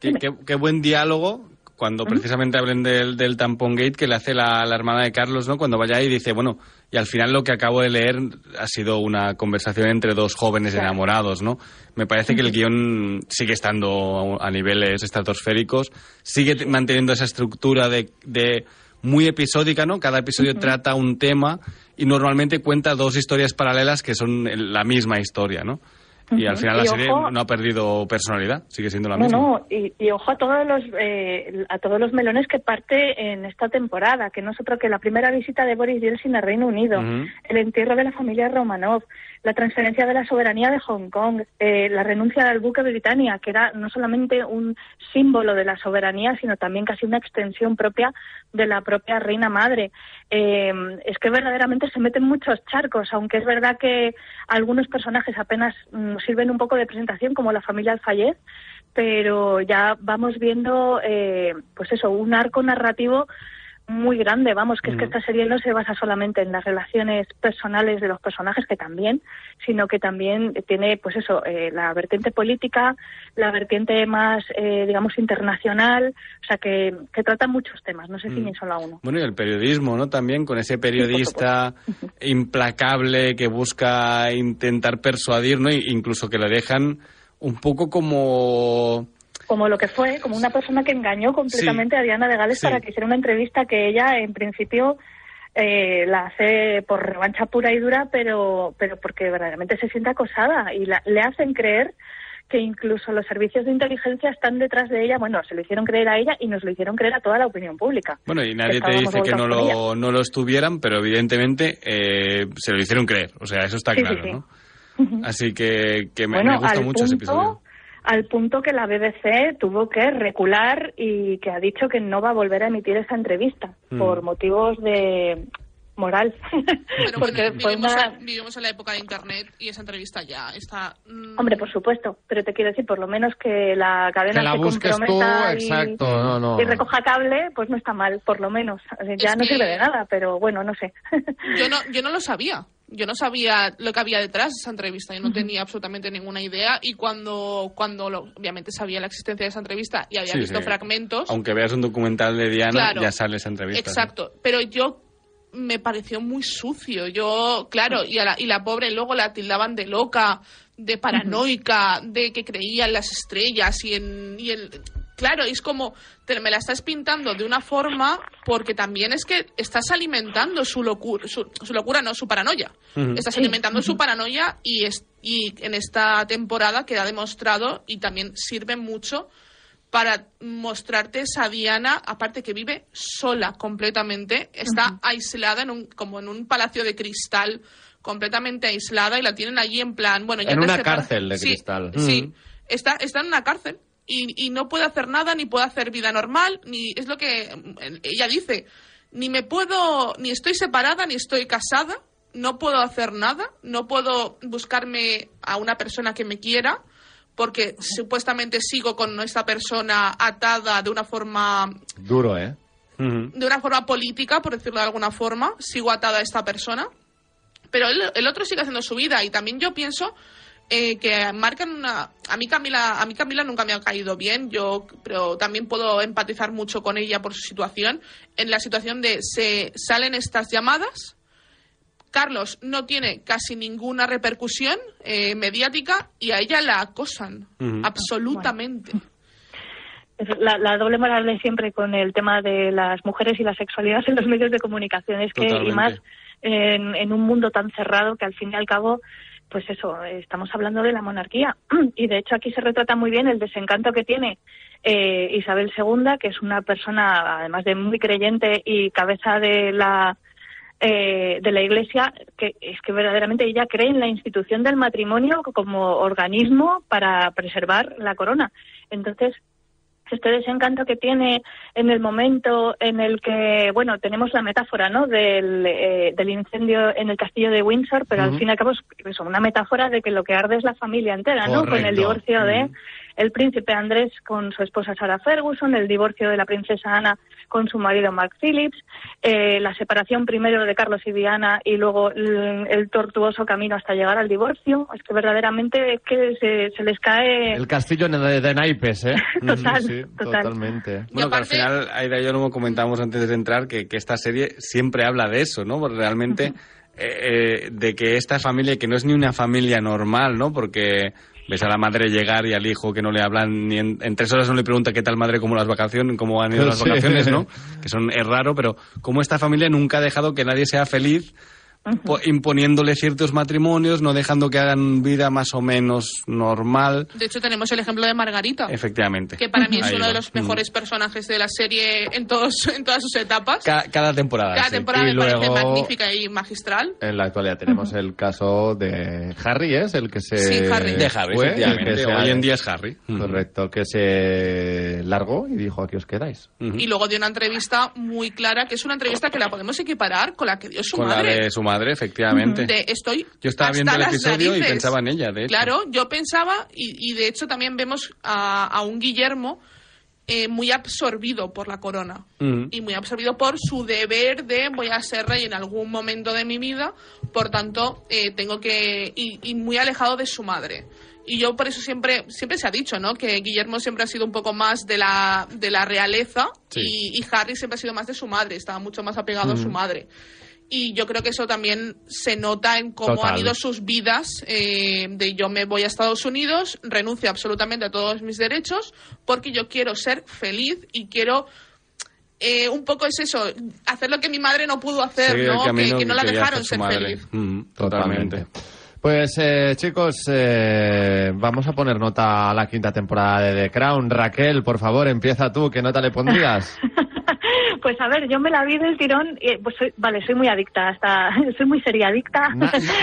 Speaker 4: qué, qué- qué buen diálogo cuando precisamente hablen del, del tampón gate que le hace la, la hermana de Carlos, ¿no? Cuando vaya ahí y dice, bueno, y al final lo que acabo de leer ha sido una conversación entre dos jóvenes
Speaker 13: Claro.
Speaker 4: enamorados, ¿no? Me parece que el guion sigue estando a niveles estratosféricos, sigue manteniendo esa estructura de, de muy episódica, ¿no? Cada episodio trata un tema y normalmente cuenta dos historias paralelas que son la misma historia, ¿no? Y al final la serie
Speaker 12: ojo-
Speaker 4: no ha perdido personalidad, sigue siendo la
Speaker 12: No,
Speaker 4: misma.
Speaker 12: no, y, y ojo a todos los eh, a todos los melones que parte en esta temporada, que no es otro que la primera visita de Boris Yeltsin al Reino Unido, el entierro de la familia Romanov, la transferencia de la soberanía de Hong Kong, eh, la renuncia del buque Britannia, que era no solamente un símbolo de la soberanía, sino también casi una extensión propia de la propia reina madre. Eh, es que verdaderamente se meten muchos charcos, aunque es verdad que algunos personajes apenas mm, sirven un poco de presentación, como la familia Alfayez, pero ya vamos viendo, eh, pues eso, un arco narrativo muy grande, vamos, que es que
Speaker 13: Ujú.
Speaker 12: esta serie no se basa solamente en las relaciones personales de los personajes, que también, sino que también tiene, pues eso, eh, la vertiente política, la vertiente más, eh, digamos, internacional, o sea, que, que trata muchos temas, no se
Speaker 4: Mm.
Speaker 12: ciñen solo a uno.
Speaker 4: Bueno, y el periodismo, ¿no? También con ese periodista implacable que busca intentar persuadir, ¿no? E incluso que le dejan un poco como...
Speaker 12: Como lo que fue, como una persona que engañó completamente a Diana de Gales
Speaker 4: sí.
Speaker 12: para que hiciera una entrevista que ella, en principio, eh, la hace por revancha pura y dura, pero, pero porque verdaderamente se siente acosada y la- le hacen creer que incluso los servicios de inteligencia están detrás de ella. Bueno, se lo hicieron creer a ella y nos lo hicieron creer a toda la opinión pública.
Speaker 4: Bueno, y nadie te dice que no lo, no lo estuvieran, pero evidentemente eh, se lo hicieron creer. O sea, eso está
Speaker 12: Sí,
Speaker 4: claro,
Speaker 12: sí.
Speaker 4: ¿no? Así que, que me,
Speaker 12: bueno,
Speaker 4: me gusta mucho ese episodio.
Speaker 12: Al punto que la BBC tuvo que recular y que ha dicho que no va a volver a emitir esa entrevista
Speaker 4: Mm.
Speaker 12: por motivos de moral.
Speaker 3: Pero
Speaker 12: Porque
Speaker 3: bueno, vivimos,
Speaker 12: una-
Speaker 3: en, vivimos en la época de Internet y esa entrevista ya está... mm,
Speaker 12: Hombre, por supuesto, pero te quiero decir, por lo menos que la cadena
Speaker 2: Que la
Speaker 12: se
Speaker 2: busques tú,
Speaker 12: comprometa y,
Speaker 2: exacto, no, no.
Speaker 12: y recoja cable, pues no está mal, por lo menos. Ya
Speaker 3: Es
Speaker 12: no
Speaker 3: que-
Speaker 12: sirve de nada, pero bueno, no sé.
Speaker 3: Yo no, yo no lo sabía. Yo no sabía lo que había detrás de esa entrevista. Yo no tenía absolutamente ninguna idea. Y cuando, cuando lo- obviamente sabía la existencia de esa entrevista y había
Speaker 4: Sí,
Speaker 3: visto
Speaker 4: sí.
Speaker 3: fragmentos.
Speaker 4: Aunque veas un documental de Diana,
Speaker 3: Claro.
Speaker 4: ya sale esa entrevista.
Speaker 3: Exacto. Pero yo me pareció muy sucio. Yo, claro, y, a la, y la pobre luego la tildaban de loca, de paranoica, de que creía en las estrellas y en. Y en claro, es como, te, me la estás pintando de una forma porque también es que estás alimentando su locura, su, su locura, no, su paranoia. Estás
Speaker 13: Sí.
Speaker 3: alimentando su paranoia y, es, y en esta temporada queda demostrado y también sirve mucho para mostrarte esa Diana, aparte que vive sola completamente, está aislada en un, como en un palacio de cristal, completamente aislada y la tienen allí en plan, bueno, ya
Speaker 2: En una
Speaker 3: separa-
Speaker 2: cárcel de
Speaker 3: Sí,
Speaker 2: cristal.
Speaker 3: Sí, está, está en una cárcel y, y no puede hacer nada, ni puede hacer vida normal, ni es lo que mm, ella dice, ni me puedo, ni estoy separada, ni estoy casada, no puedo hacer nada, no puedo buscarme a una persona que me quiera, porque supuestamente sigo con esta persona atada de una forma
Speaker 2: Duro, ¿eh?
Speaker 3: de una forma política, por decirlo de alguna forma, sigo atada a esta persona, pero el, el otro sigue haciendo su vida y también yo pienso eh, que marcan una a mí Camila a mí Camila nunca me ha caído bien yo pero también puedo empatizar mucho con ella por su situación en la situación de se salen estas llamadas Carlos no tiene casi ninguna repercusión eh, mediática y a ella la acosan absolutamente.
Speaker 12: La, la doble moral de siempre con el tema de las mujeres y la sexualidad en los medios de comunicación. Es que, y más en, en un mundo tan cerrado que al fin y al cabo pues eso, estamos hablando de la monarquía. Y de hecho aquí se retrata muy bien el desencanto que tiene eh, Isabel II, que es una persona, además de muy creyente y cabeza de la eh, de la Iglesia, que es que verdaderamente ella cree en la institución del matrimonio como organismo para preservar la corona. Entonces, este desencanto que tiene en el momento en el que, bueno, tenemos la metáfora, ¿no?, del, eh, del incendio en el castillo de Windsor, pero al fin y al cabo es una metáfora de que lo que arde es la familia entera, ¿no?, con el divorcio de el príncipe Andrés con su esposa Sarah Ferguson, el divorcio de la princesa Ana con su marido Mark Phillips, eh, la separación primero de Carlos y Diana y luego el, tortuoso camino hasta llegar al divorcio. Es que verdaderamente es que se, les cae...
Speaker 2: El castillo de, de naipes, ¿eh?
Speaker 12: Total,
Speaker 2: sí, totalmente.
Speaker 4: Bueno, que al final, Aida y yo lo comentamos antes de entrar, que, que esta serie siempre habla de eso, ¿no? Porque realmente... Eh, eh, de que esta familia, que no es ni una familia normal, ¿no? Porque ves a la madre llegar y al hijo que no le hablan ni en, tres horas no le pregunta qué tal madre, cómo las vacaciones, cómo han ido las vacaciones, ¿no? Que son es raro, pero como esta familia nunca ha dejado que nadie sea feliz imponiéndole ciertos matrimonios, no dejando que hagan vida más o menos normal.
Speaker 3: De hecho, tenemos el ejemplo de Margarita.
Speaker 4: Efectivamente.
Speaker 3: Que para mí es uno de los mejores personajes de la serie en, todos, en todas sus etapas.
Speaker 4: cada temporada.
Speaker 3: Cada temporada me parece magnífica y magistral.
Speaker 2: En la actualidad tenemos el caso de Harry, ¿es? El que se.
Speaker 3: Sí, Harry.
Speaker 4: De Harry, efectivamente. Hoy en día es Harry.
Speaker 2: Correcto, que se largó y dijo: aquí os quedáis.
Speaker 3: Y luego dio una entrevista muy clara, que es una entrevista que la podemos equiparar con la que dio su
Speaker 4: con
Speaker 3: madre.
Speaker 4: La de su madre, efectivamente.
Speaker 3: estoy
Speaker 4: yo estaba viendo el episodio y pensaba en ella, de hecho.
Speaker 3: Claro, yo pensaba, y, de hecho también vemos a, un Guillermo eh, muy absorbido por la corona y muy absorbido por su deber de voy a ser rey en algún momento de mi vida, por tanto eh, tengo que y, muy alejado de su madre. Y yo por eso siempre siempre se ha dicho, ¿no? Que Guillermo siempre ha sido un poco más de la de la realeza y, Harry siempre ha sido más de su madre, estaba mucho más apegado a su madre y yo creo que eso también se nota en cómo han ido sus vidas eh, de yo me voy a Estados Unidos, renuncio absolutamente a todos mis derechos porque yo quiero ser feliz y quiero eh, un poco es eso, hacer lo que mi madre no pudo hacer, ¿no? Que, no la dejaron ser feliz.
Speaker 4: Mm, totalmente.
Speaker 2: Pues eh, chicos, vamos a poner nota a la quinta temporada de The Crown. Raquel, por favor, empieza tú. ¿Qué nota le pondrías?
Speaker 12: Pues a ver, yo me la vi del tirón, y, pues soy, vale, soy muy adicta, hasta, soy muy seriadicta.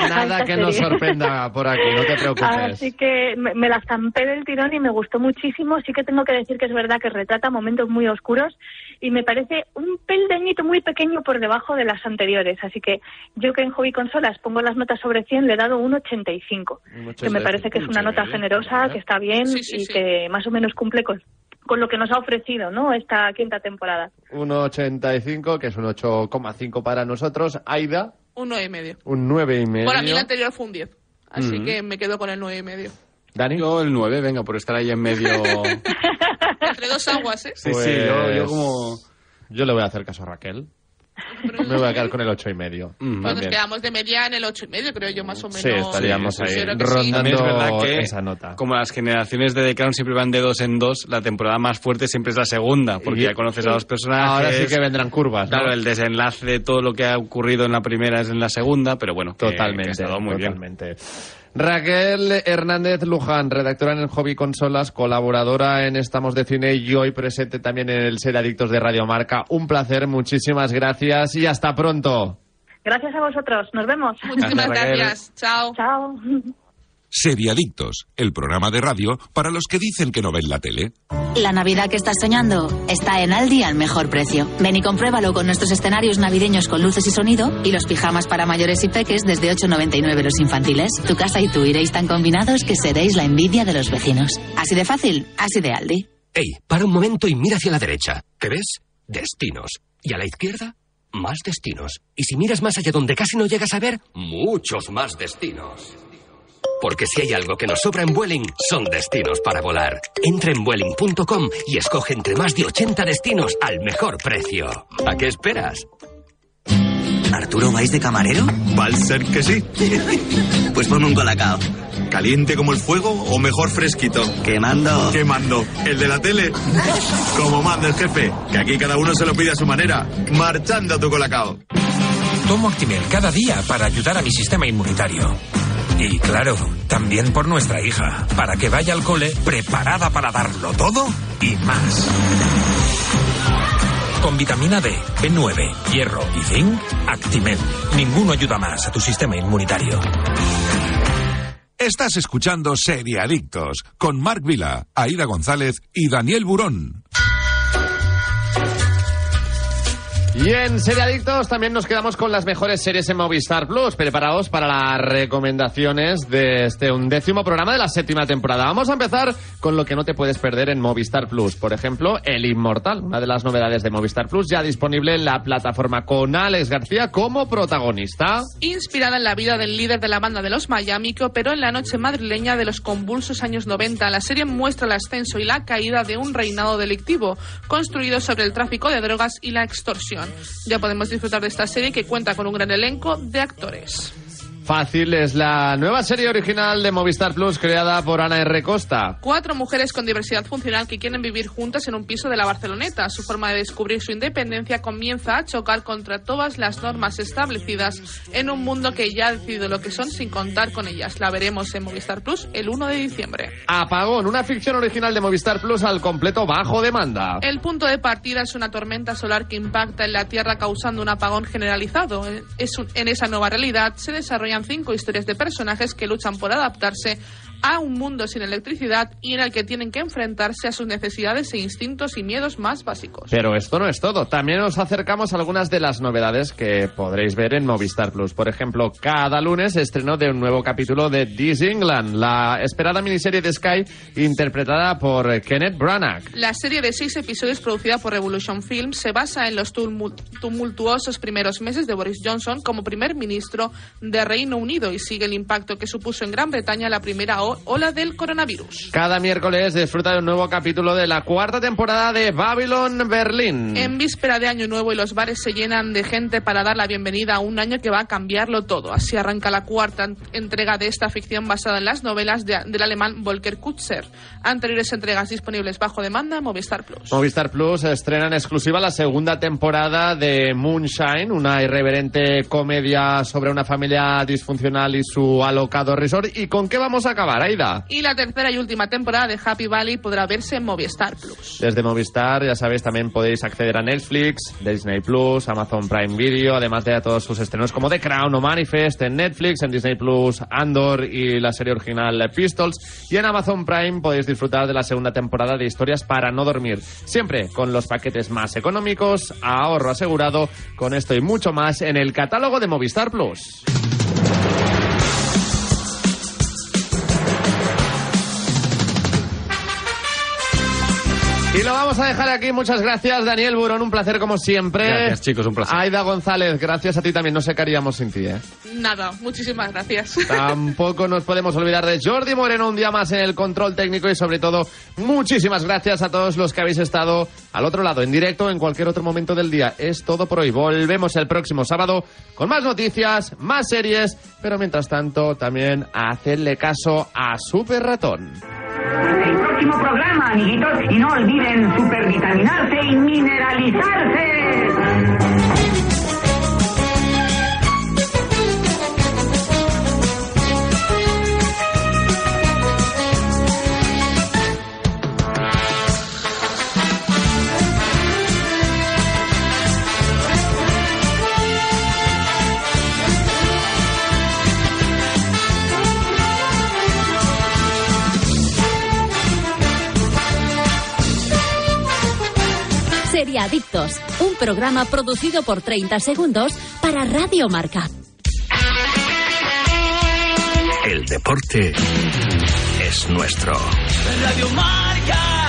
Speaker 2: nada que nos sorprenda por aquí, no te preocupes.
Speaker 12: Así que me, la zampé del tirón y me gustó muchísimo. Sí que tengo que decir que es verdad que retrata momentos muy oscuros y me parece un peldañito muy pequeño por debajo de las anteriores. Así que yo que en Hobby Consolas pongo las notas sobre 100, le he dado un 85, que me parece que es una nota generosa, que está bien y que más o menos cumple con con lo que nos ha ofrecido ¿no? esta quinta temporada.
Speaker 2: 1,85, que es un 8,5 para nosotros. Aida.
Speaker 3: Un 9,5.
Speaker 2: Un 9,5.
Speaker 3: Para mí el anterior fue un 10. Así que me quedo con el 9,5.
Speaker 2: Dani.
Speaker 4: Yo el 9, venga, por estar ahí en medio.
Speaker 3: Entre dos aguas, ¿eh?
Speaker 4: Sí, sí, yo, yo como.
Speaker 2: Yo le voy a hacer caso a Raquel. Me voy a quedar con el ocho y medio.
Speaker 3: Mm, pues nos quedamos de media en el ocho y medio, creo yo, más o menos.
Speaker 2: Sí, estaríamos ahí rondando
Speaker 4: es verdad que,
Speaker 2: esa nota.
Speaker 4: Como las generaciones de The Crown siempre van de dos en dos, la temporada más fuerte siempre es la segunda, porque ya conoces a los personajes.
Speaker 2: Ahora sí que vendrán curvas.
Speaker 4: Claro, el desenlace de todo lo que ha ocurrido en la primera es en la segunda, pero bueno,
Speaker 2: totalmente.
Speaker 4: Que, muy
Speaker 2: totalmente. bien. Raquel Hernández Luján, redactora en el Hobby Consolas, colaboradora en Estamos de Cine y hoy presente también en el Ser Adictos de Radio Marca. Un placer, muchísimas gracias y hasta pronto.
Speaker 12: Gracias a vosotros, nos vemos.
Speaker 3: Muchísimas gracias. Chao.
Speaker 12: Chao.
Speaker 1: Seriadictos, el programa de radio para los que dicen que no ven la tele.
Speaker 11: La Navidad que estás soñando está en Aldi al mejor precio. Ven y compruébalo con nuestros escenarios navideños con luces y sonido y los pijamas para mayores y peques desde 8,99 los infantiles. Tu casa y tú iréis tan combinados que seréis la envidia de los vecinos. Así de fácil, así de Aldi.
Speaker 9: Ey, para un momento y mira hacia la derecha. ¿Qué ves? Destinos. ¿Y a la izquierda? Más destinos. Y si miras más allá donde casi no llegas a ver, muchos más destinos. Porque si hay algo que nos sobra en Vueling, son destinos para volar. Entra en Vueling.com y escoge entre más de 80 destinos al mejor precio. ¿A qué esperas?
Speaker 13: ¿Arturo vais de camarero?
Speaker 8: Va a ser que sí.
Speaker 13: pues ponme un colacao.
Speaker 8: ¿Caliente como el fuego o mejor fresquito?
Speaker 13: Quemando.
Speaker 8: Quemando. ¿El de la tele? Como manda el jefe, que aquí cada uno se lo pide a su manera. Marchando tu colacao.
Speaker 10: Tomo Actimel cada día para ayudar a mi sistema inmunitario. Y claro, también por nuestra hija, para que vaya al cole preparada para darlo todo y más. Con vitamina D, B9, hierro y zinc, Actimel. Ninguno ayuda más a tu sistema inmunitario.
Speaker 1: Estás escuchando Seriadictos con Marc Vila, Aida González y Daniel Burón.
Speaker 2: Y en Seriadictos también nos quedamos con las mejores series en Movistar Plus. Preparados para las recomendaciones de este undécimo programa de la séptima temporada. Vamos a empezar con lo que no te puedes perder en Movistar Plus. Por ejemplo, El Inmortal, una de las novedades de Movistar Plus, ya disponible en la plataforma con Alex García como protagonista.
Speaker 3: Inspirada en la vida del líder de la banda de los Miami, que operó en la noche madrileña de los convulsos años 90, la serie muestra el ascenso y la caída de un reinado delictivo construido sobre el tráfico de drogas y la extorsión. Ya podemos disfrutar de esta serie que cuenta con un gran elenco de actores.
Speaker 2: Fácil es la nueva serie original de Movistar Plus creada por Ana R. Costa.
Speaker 3: Cuatro mujeres con diversidad funcional que quieren vivir juntas en un piso de la Barceloneta. Su forma de descubrir su independencia comienza a chocar contra todas las normas establecidas en un mundo que ya ha decidido lo que son sin contar con ellas. La veremos en Movistar Plus el 1 de diciembre.
Speaker 2: Apagón, una ficción original de Movistar Plus al completo bajo demanda.
Speaker 3: El punto de partida es una tormenta solar que impacta en la Tierra causando un apagón generalizado. Es un- en esa nueva realidad se desarrollan cinco historias de personajes que luchan por adaptarse a un mundo sin electricidad y en el que tienen que enfrentarse a sus necesidades e instintos y miedos más básicos.
Speaker 2: Pero esto no es todo. También os acercamos a algunas de las novedades que podréis ver en Movistar Plus. Por ejemplo, cada lunes estreno de un nuevo capítulo de This England, la esperada miniserie de Sky interpretada por Kenneth Branagh.
Speaker 3: La serie de seis episodios producida por Revolution Films se basa en los tumul- tumultuosos primeros meses de Boris Johnson como primer ministro de Reino Unido y sigue el impacto que supuso en Gran Bretaña la primera o- ola del coronavirus.
Speaker 2: Cada miércoles disfruta de un nuevo capítulo de la cuarta temporada de Babylon Berlin.
Speaker 3: En víspera de Año Nuevo y los bares se llenan de gente para dar la bienvenida a un año que va a cambiarlo todo. Así arranca la cuarta en- entrega de esta ficción basada en las novelas de- del alemán Volker Kutzer. Anteriores entregas disponibles bajo demanda en Movistar Plus.
Speaker 2: Movistar Plus estrena en exclusiva la segunda temporada de Moonshine, una irreverente comedia sobre una familia disfuncional y su alocado resort. ¿Y con qué vamos a acabar,
Speaker 3: Y la tercera y última temporada de Happy Valley podrá verse en Movistar Plus.
Speaker 2: Desde Movistar, ya sabéis, también podéis acceder a Netflix, Disney Plus, Amazon Prime Video, además de a todos sus estrenos como The Crown o Manifest en Netflix, en Disney Plus, Andor y la serie original Pistols. Y en Amazon Prime podéis disfrutar de la segunda temporada de Historias para no dormir. Siempre con los paquetes más económicos, ahorro asegurado, con esto y mucho más en el catálogo de Movistar Plus. Y lo vamos a dejar aquí. Muchas gracias, Daniel Burón. Un placer como siempre.
Speaker 4: Gracias, chicos, un placer.
Speaker 2: Aida González, gracias a ti también. No sé qué haríamos sin ti, ¿eh?
Speaker 3: Nada, muchísimas gracias.
Speaker 2: Tampoco nos podemos olvidar de Jordi Moreno un día más en el control técnico y sobre todo muchísimas gracias a todos los que habéis estado al otro lado, en directo, en cualquier otro momento del día. Es todo por hoy. Volvemos el próximo sábado con más noticias, más series, pero mientras tanto también a hacerle caso a Super Ratón.
Speaker 14: Amiguitos, y no olviden supervitaminarse y mineralizarse.
Speaker 15: Seriadictos, un programa producido por 30 segundos para Radio Marca.
Speaker 9: El deporte es nuestro.
Speaker 16: Radio Marca.